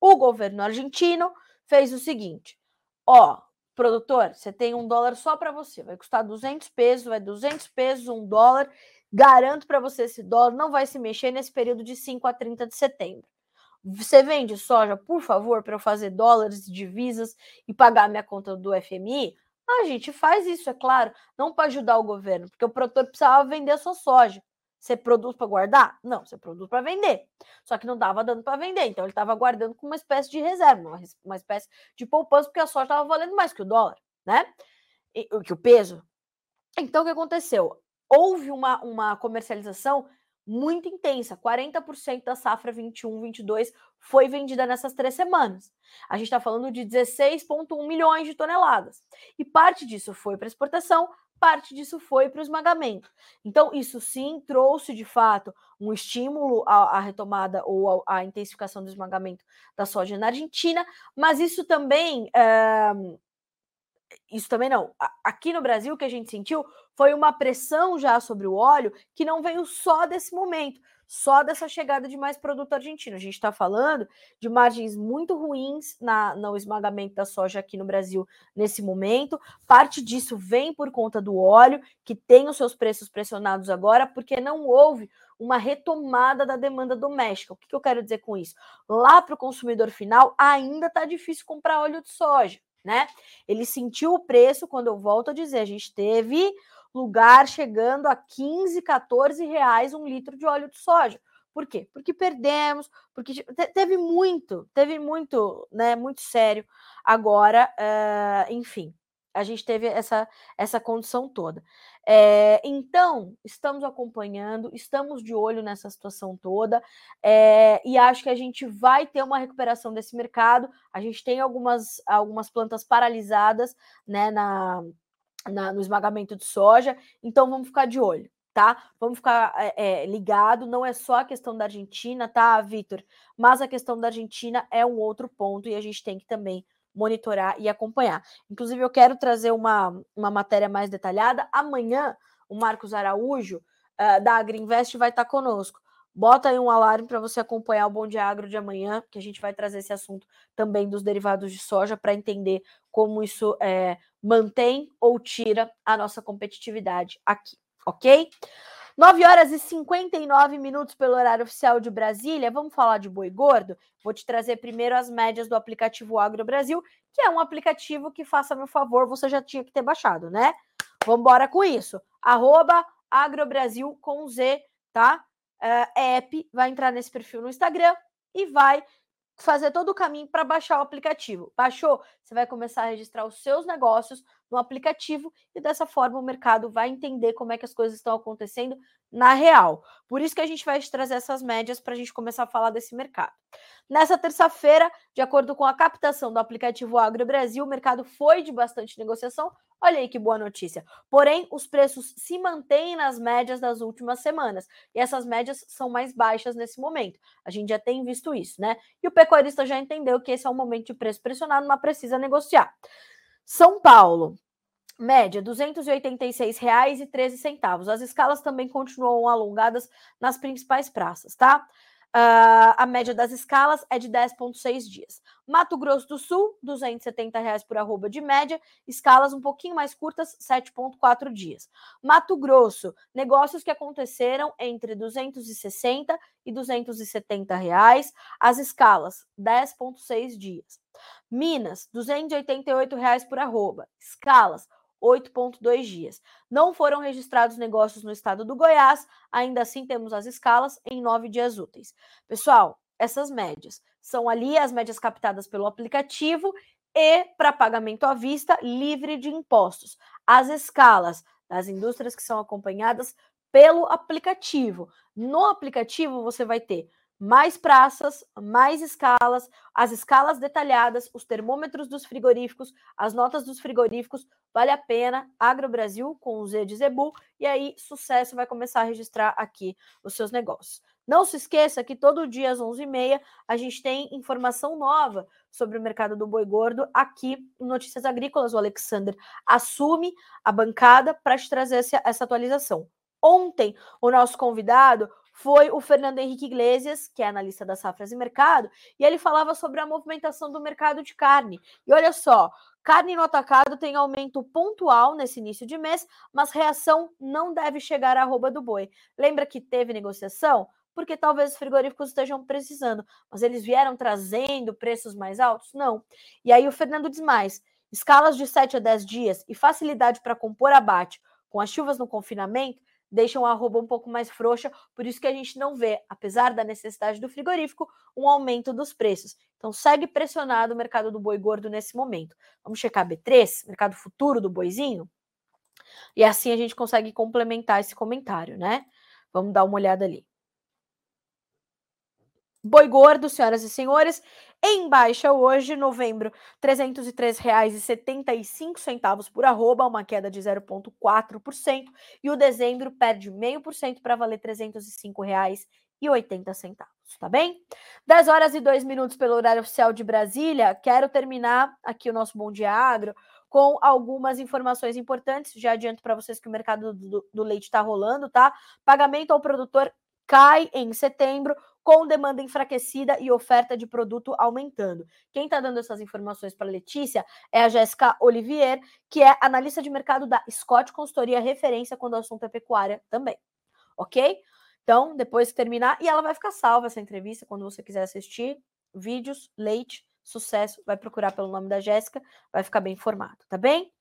O governo argentino fez o seguinte: ó, produtor, você tem um dólar só para você, vai custar 200 pesos, vai 200 pesos, um dólar. Garanto para você esse dólar não vai se mexer nesse período de 5 a 30 de setembro. Você vende soja, por favor, para eu fazer dólares, divisas e pagar minha conta do FMI? A gente faz isso, é claro, não para ajudar o governo, porque o produtor precisava vender a sua soja. Você produz para guardar? Não, você produz para vender. Só que não dava dando para vender, então ele estava guardando com uma espécie de reserva, uma, espécie de poupança, porque a soja estava valendo mais que o dólar, né? E, que o peso. Então o que aconteceu? Houve uma, uma comercialização muito intensa. 40% da safra 21, 22 foi vendida nessas três semanas. A gente está falando de 16,1 milhões de toneladas. E parte disso foi para exportação, parte disso foi para o esmagamento. Então, isso sim trouxe de fato um estímulo à, à retomada ou à, à, intensificação do esmagamento da soja na Argentina, mas isso também. É, isso também não. Aqui no Brasil, o que a gente sentiu foi uma pressão já sobre o óleo que não veio só desse momento só dessa chegada de mais produto argentino. A gente está falando de margens muito ruins na, no esmagamento da soja aqui no Brasil nesse momento. Parte disso vem por conta do óleo, que tem os seus preços pressionados agora, porque não houve uma retomada da demanda doméstica. O que, que eu quero dizer com isso? Lá para o consumidor final, ainda está difícil comprar óleo de soja. Né? Ele sentiu o preço, quando eu volto a dizer, a gente teve lugar chegando a 15, 14 reais um litro de óleo de soja. Por quê? Porque perdemos, porque teve muito, teve muito, né, muito sério. Agora, uh, enfim, a gente teve essa, essa condição toda. É, então, estamos acompanhando, estamos de olho nessa situação toda, é, e acho que a gente vai ter uma recuperação desse mercado. A gente tem algumas, algumas plantas paralisadas né, na, na, no esmagamento de soja, então vamos ficar de olho, tá? Vamos ficar é, é, ligado, não é só a questão da Argentina, tá, Vitor? Mas a questão da Argentina é um outro ponto e a gente tem que também monitorar e acompanhar. Inclusive, eu quero trazer uma, uma matéria mais detalhada. Amanhã, o Marcos Araújo, uh, da Agriinvest, vai estar conosco. Bota aí um alarme para você acompanhar o Bom Dia Agro de amanhã, que a gente vai trazer esse assunto também dos derivados de soja para entender como isso é, mantém ou tira a nossa competitividade aqui, ok? 9 horas e 59 minutos pelo horário oficial de Brasília. Vamos falar de boi gordo? Vou te trazer primeiro as médias do aplicativo Agro Brasil, que é um aplicativo que, faça meu favor, você já tinha que ter baixado, né? Vamos embora com isso. Arroba AgroBrasil com Z, tá? Uh, app, vai entrar nesse perfil no Instagram e vai fazer todo o caminho para baixar o aplicativo. Baixou? Você vai começar a registrar os seus negócios no aplicativo e dessa forma o mercado vai entender como é que as coisas estão acontecendo na real. Por isso que a gente vai trazer essas médias para a gente começar a falar desse mercado. Nessa terça-feira, de acordo com a captação do aplicativo Agro Brasil, o mercado foi de bastante negociação. Olha aí que boa notícia. Porém, os preços se mantêm nas médias das últimas semanas. E essas médias são mais baixas nesse momento. A gente já tem visto isso, né? E o pecuarista já entendeu que esse é um momento de preço pressionado, mas precisa negociar. São Paulo, média R$ 286,13. As escalas também continuam alongadas nas principais praças, tá? Uh, a média das escalas é de 10,6 dias. Mato Grosso do Sul, 270 reais por arroba de média, escalas um pouquinho mais curtas, 7,4 dias. Mato Grosso, negócios que aconteceram entre 260 e 270 reais, as escalas 10,6 dias. Minas, 288 reais por arroba, escalas 8,2 dias. Não foram registrados negócios no estado do Goiás, ainda assim temos as escalas em nove dias úteis. Pessoal, essas médias são ali as médias captadas pelo aplicativo e para pagamento à vista livre de impostos. As escalas das indústrias que são acompanhadas pelo aplicativo. No aplicativo você vai ter mais praças, mais escalas, as escalas detalhadas, os termômetros dos frigoríficos, as notas dos frigoríficos, vale a pena, Agro Brasil com o Z de Zebu, e aí sucesso vai começar a registrar aqui os seus negócios. Não se esqueça que todo dia às 11h30 a gente tem informação nova sobre o mercado do boi gordo aqui em Notícias Agrícolas. O Alexander assume a bancada para te trazer essa atualização. Ontem, o nosso convidado foi o Fernando Henrique Iglesias, que é analista das safras e mercado, e ele falava sobre a movimentação do mercado de carne. E olha só, carne no atacado tem aumento pontual nesse início de mês, mas reação não deve chegar à arroba do boi. Lembra que teve negociação? Porque talvez os frigoríficos estejam precisando, mas eles vieram trazendo preços mais altos? Não. E aí o Fernando diz mais: escalas de 7 a 10 dias e facilidade para compor abate com as chuvas no confinamento deixam a arroba um pouco mais frouxa, por isso que a gente não vê, apesar da necessidade do frigorífico, um aumento dos preços. Então segue pressionado o mercado do boi gordo nesse momento. Vamos checar B3, mercado futuro do boizinho? E assim a gente consegue complementar esse comentário, né? Vamos dar uma olhada ali. Boi gordo, senhoras e senhores, em baixa hoje, novembro, R$ 303,75 por arroba, uma queda de 0,4%, e o dezembro perde 0,5% para valer R$ 305,80, tá bem? 10 horas e 2 minutos pelo horário oficial de Brasília. Quero terminar aqui o nosso Bom Dia Agro com algumas informações importantes. Já adianto para vocês que o mercado do, do leite está rolando, tá? Pagamento ao produtor cai em setembro, com demanda enfraquecida e oferta de produto aumentando. Quem está dando essas informações para Letícia é a Jéssica Olivier, que é analista de mercado da Scott Consultoria, referência quando o assunto é pecuária também. Ok? Então, depois que terminar, e ela vai ficar salva essa entrevista quando você quiser assistir. Vídeos, leite, sucesso. Vai procurar pelo nome da Jéssica, vai ficar bem informado, tá bem?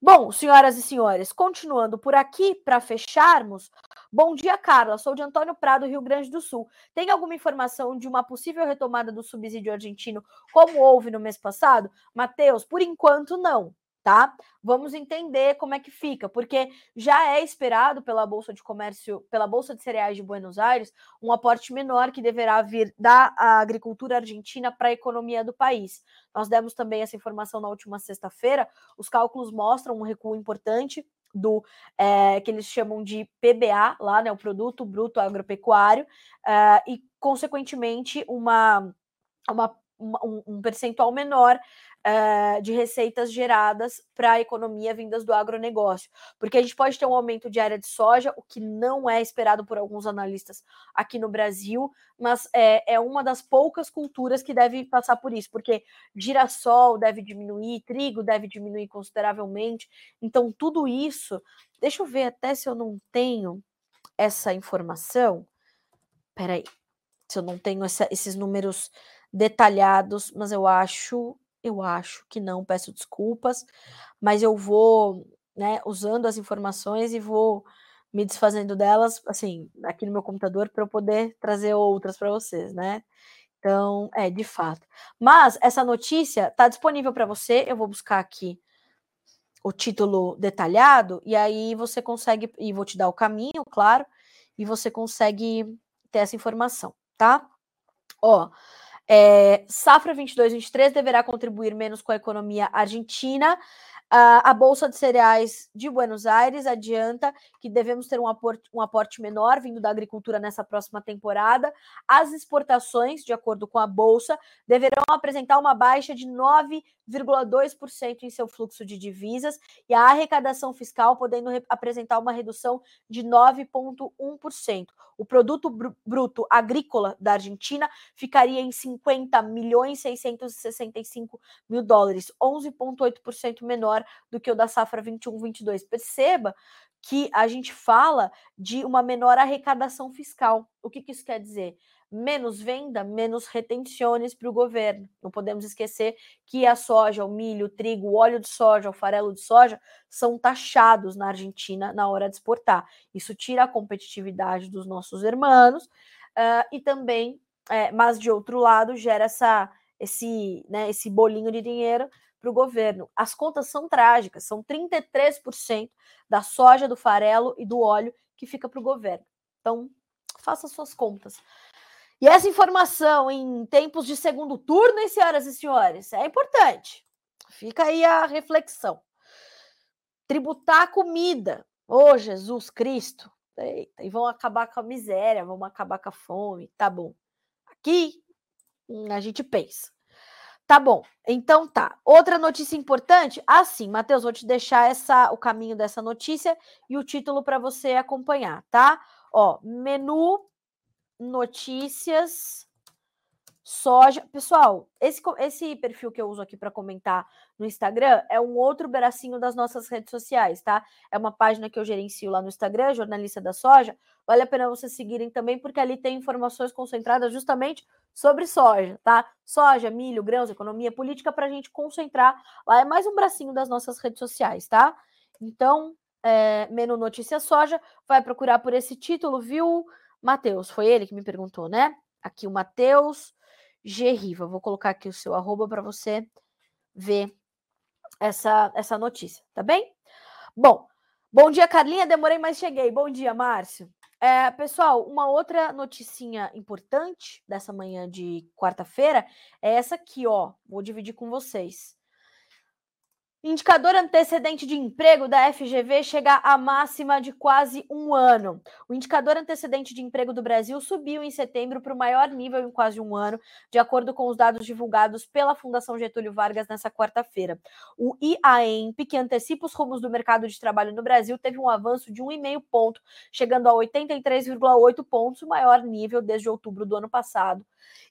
Bom, senhoras e senhores, continuando por aqui para fecharmos. Bom dia, Carla. Sou de Antônio Prado, Rio Grande do Sul. Tem alguma informação de uma possível retomada do subsídio argentino, como houve no mês passado? Matheus, por enquanto não tá? Vamos entender como é que fica, porque já é esperado pela Bolsa de Comércio, pela Bolsa de Cereais de Buenos Aires, um aporte menor que deverá vir da agricultura argentina para a economia do país. Nós demos também essa informação na última sexta-feira. Os cálculos mostram um recuo importante do é, que eles chamam de PBA, lá, né, o Produto Bruto Agropecuário, é, e, consequentemente, uma, uma um, um percentual menor uh, de receitas geradas para a economia vindas do agronegócio. Porque a gente pode ter um aumento de área de soja, o que não é esperado por alguns analistas aqui no Brasil, mas é, é uma das poucas culturas que deve passar por isso, porque girassol deve diminuir, trigo deve diminuir consideravelmente. Então, tudo isso. Deixa eu ver até se eu não tenho essa informação. Peraí, se eu não tenho essa, esses números detalhados, mas eu acho, eu acho que não, peço desculpas, mas eu vou, né, usando as informações e vou me desfazendo delas, assim, aqui no meu computador para eu poder trazer outras para vocês, né? Então, é, de fato. Mas essa notícia está disponível para você, eu vou buscar aqui o título detalhado, e aí você consegue, e vou te dar o caminho, claro, e você consegue ter essa informação, tá? Ó, é, safra 22-23 deverá contribuir menos com a economia argentina, a, a Bolsa de Cereais de Buenos Aires adianta que devemos ter um aporte, um aporte menor vindo da agricultura nessa próxima temporada. As exportações, de acordo com a Bolsa, deverão apresentar uma baixa de 9,2% em seu fluxo de divisas e a arrecadação fiscal podendo apresentar uma redução de 9,1%. O produto br bruto agrícola da Argentina ficaria em 50 milhões 665 mil dólares, 11,8% menor do que o da safra 21-22. Perceba que a gente fala de uma menor arrecadação fiscal. O que, que isso quer dizer? Menos venda, menos retenções para o governo. Não podemos esquecer que a soja, o milho, o trigo, o óleo de soja, o farelo de soja são taxados na Argentina na hora de exportar. Isso tira a competitividade dos nossos irmãos uh, e também, é, mas de outro lado, gera essa, esse, né, esse bolinho de dinheiro para o governo. As contas são trágicas, são 33% da soja, do farelo e do óleo que fica para o governo. Então, faça suas contas. E essa informação em tempos de segundo turno, hein, senhoras e senhores, é importante. Fica aí a reflexão. Tributar a comida. Ô, oh, Jesus Cristo. Eita, e vão acabar com a miséria, vão acabar com a fome. Tá bom. Aqui hum, a gente pensa. Tá bom, então tá. Outra notícia importante, assim, Matheus, vou te deixar essa o caminho dessa notícia e o título para você acompanhar, tá? Ó, menu notícias soja. Pessoal, esse, esse perfil que eu uso aqui para comentar no Instagram é um outro bracinho das nossas redes sociais, tá? É uma página que eu gerencio lá no Instagram, jornalista da soja. Vale a pena vocês seguirem também, porque ali tem informações concentradas justamente sobre soja, tá? Soja, milho, grãos, economia política, para a gente concentrar. Lá é mais um bracinho das nossas redes sociais, tá? Então, é, menu Notícia Soja, vai procurar por esse título, viu, Matheus? Foi ele que me perguntou, né? Aqui o Matheus G. Riva. Vou colocar aqui o seu arroba para você ver essa, essa notícia, tá bem? Bom, bom dia, Carlinha. Demorei, mas cheguei. Bom dia, Márcio. É, pessoal, uma outra noticinha importante dessa manhã de quarta-feira é essa aqui, ó. Vou dividir com vocês. Indicador antecedente de emprego da FGV chega à máxima de quase um ano. O indicador antecedente de emprego do Brasil subiu em setembro para o maior nível em quase um ano, de acordo com os dados divulgados pela Fundação Getúlio Vargas nessa quarta-feira. O IAEMP, que antecipa os rumos do mercado de trabalho no Brasil, teve um avanço de 1,5 ponto, chegando a 83,8 pontos, o maior nível desde outubro do ano passado.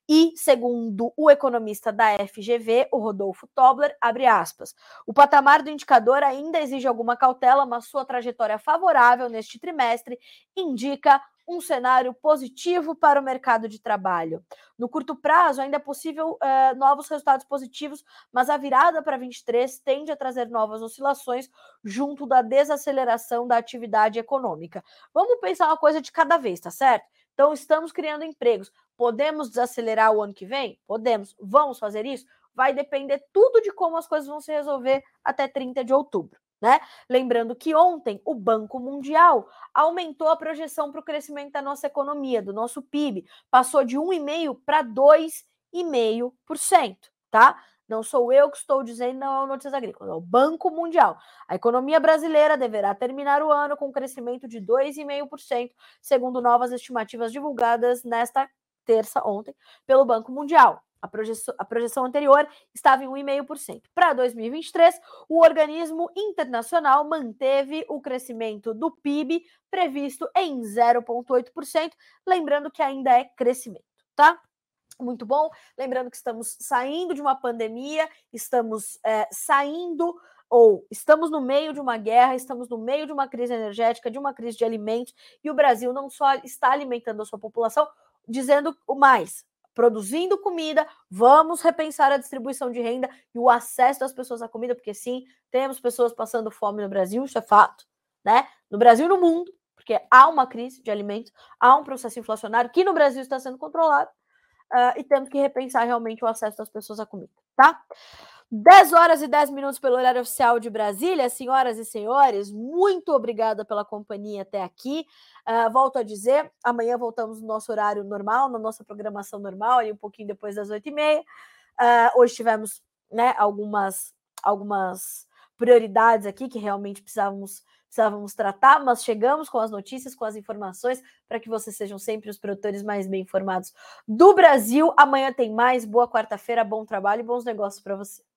E, segundo o economista da FGV, o Rodolfo Tobler, abre aspas, o patamar do indicador ainda exige alguma cautela, mas sua trajetória favorável neste trimestre indica um cenário positivo para o mercado de trabalho. No curto prazo, ainda é possível eh, novos resultados positivos, mas a virada para 23 tende a trazer novas oscilações junto da desaceleração da atividade econômica. Vamos pensar uma coisa de cada vez, tá certo? Então, estamos criando empregos. Podemos desacelerar o ano que vem? Podemos. Vamos fazer isso? Vai depender tudo de como as coisas vão se resolver até 30 de outubro. Né? Lembrando que ontem o Banco Mundial aumentou a projeção para o crescimento da nossa economia, do nosso PIB, passou de 1,5% para 2,5%, tá? Não sou eu que estou dizendo, não é o Notícias Agrícolas, é o Banco Mundial. A economia brasileira deverá terminar o ano com um crescimento de 2,5%, segundo novas estimativas divulgadas nesta terça, ontem, pelo Banco Mundial. A projeção, a projeção anterior estava em 1,5%. Para 2023, o organismo internacional manteve o crescimento do PIB previsto em 0,8%, lembrando que ainda é crescimento, tá? Muito bom. Lembrando que estamos saindo de uma pandemia, estamos é, saindo ou estamos no meio de uma guerra, estamos no meio de uma crise energética, de uma crise de alimentos, e o Brasil não só está alimentando a sua população, dizendo o mais, produzindo comida, vamos repensar a distribuição de renda e o acesso das pessoas à comida, porque sim, temos pessoas passando fome no Brasil, isso é fato, né? No Brasil e no mundo, porque há uma crise de alimentos, há um processo inflacionário que no Brasil está sendo controlado uh, e temos que repensar realmente o acesso das pessoas à comida, tá? 10 horas e 10 minutos pelo horário oficial de Brasília. Senhoras e senhores, muito obrigada pela companhia até aqui. Uh, volto a dizer, amanhã voltamos no nosso horário normal, na nossa programação normal, aí um pouquinho depois das 8h30. Uh, ah, hoje tivemos né, algumas, algumas prioridades aqui que realmente precisávamos, precisávamos tratar, mas chegamos com as notícias, com as informações, para que vocês sejam sempre os produtores mais bem informados do Brasil. Amanhã tem mais. Boa quarta-feira, bom trabalho e bons negócios para você.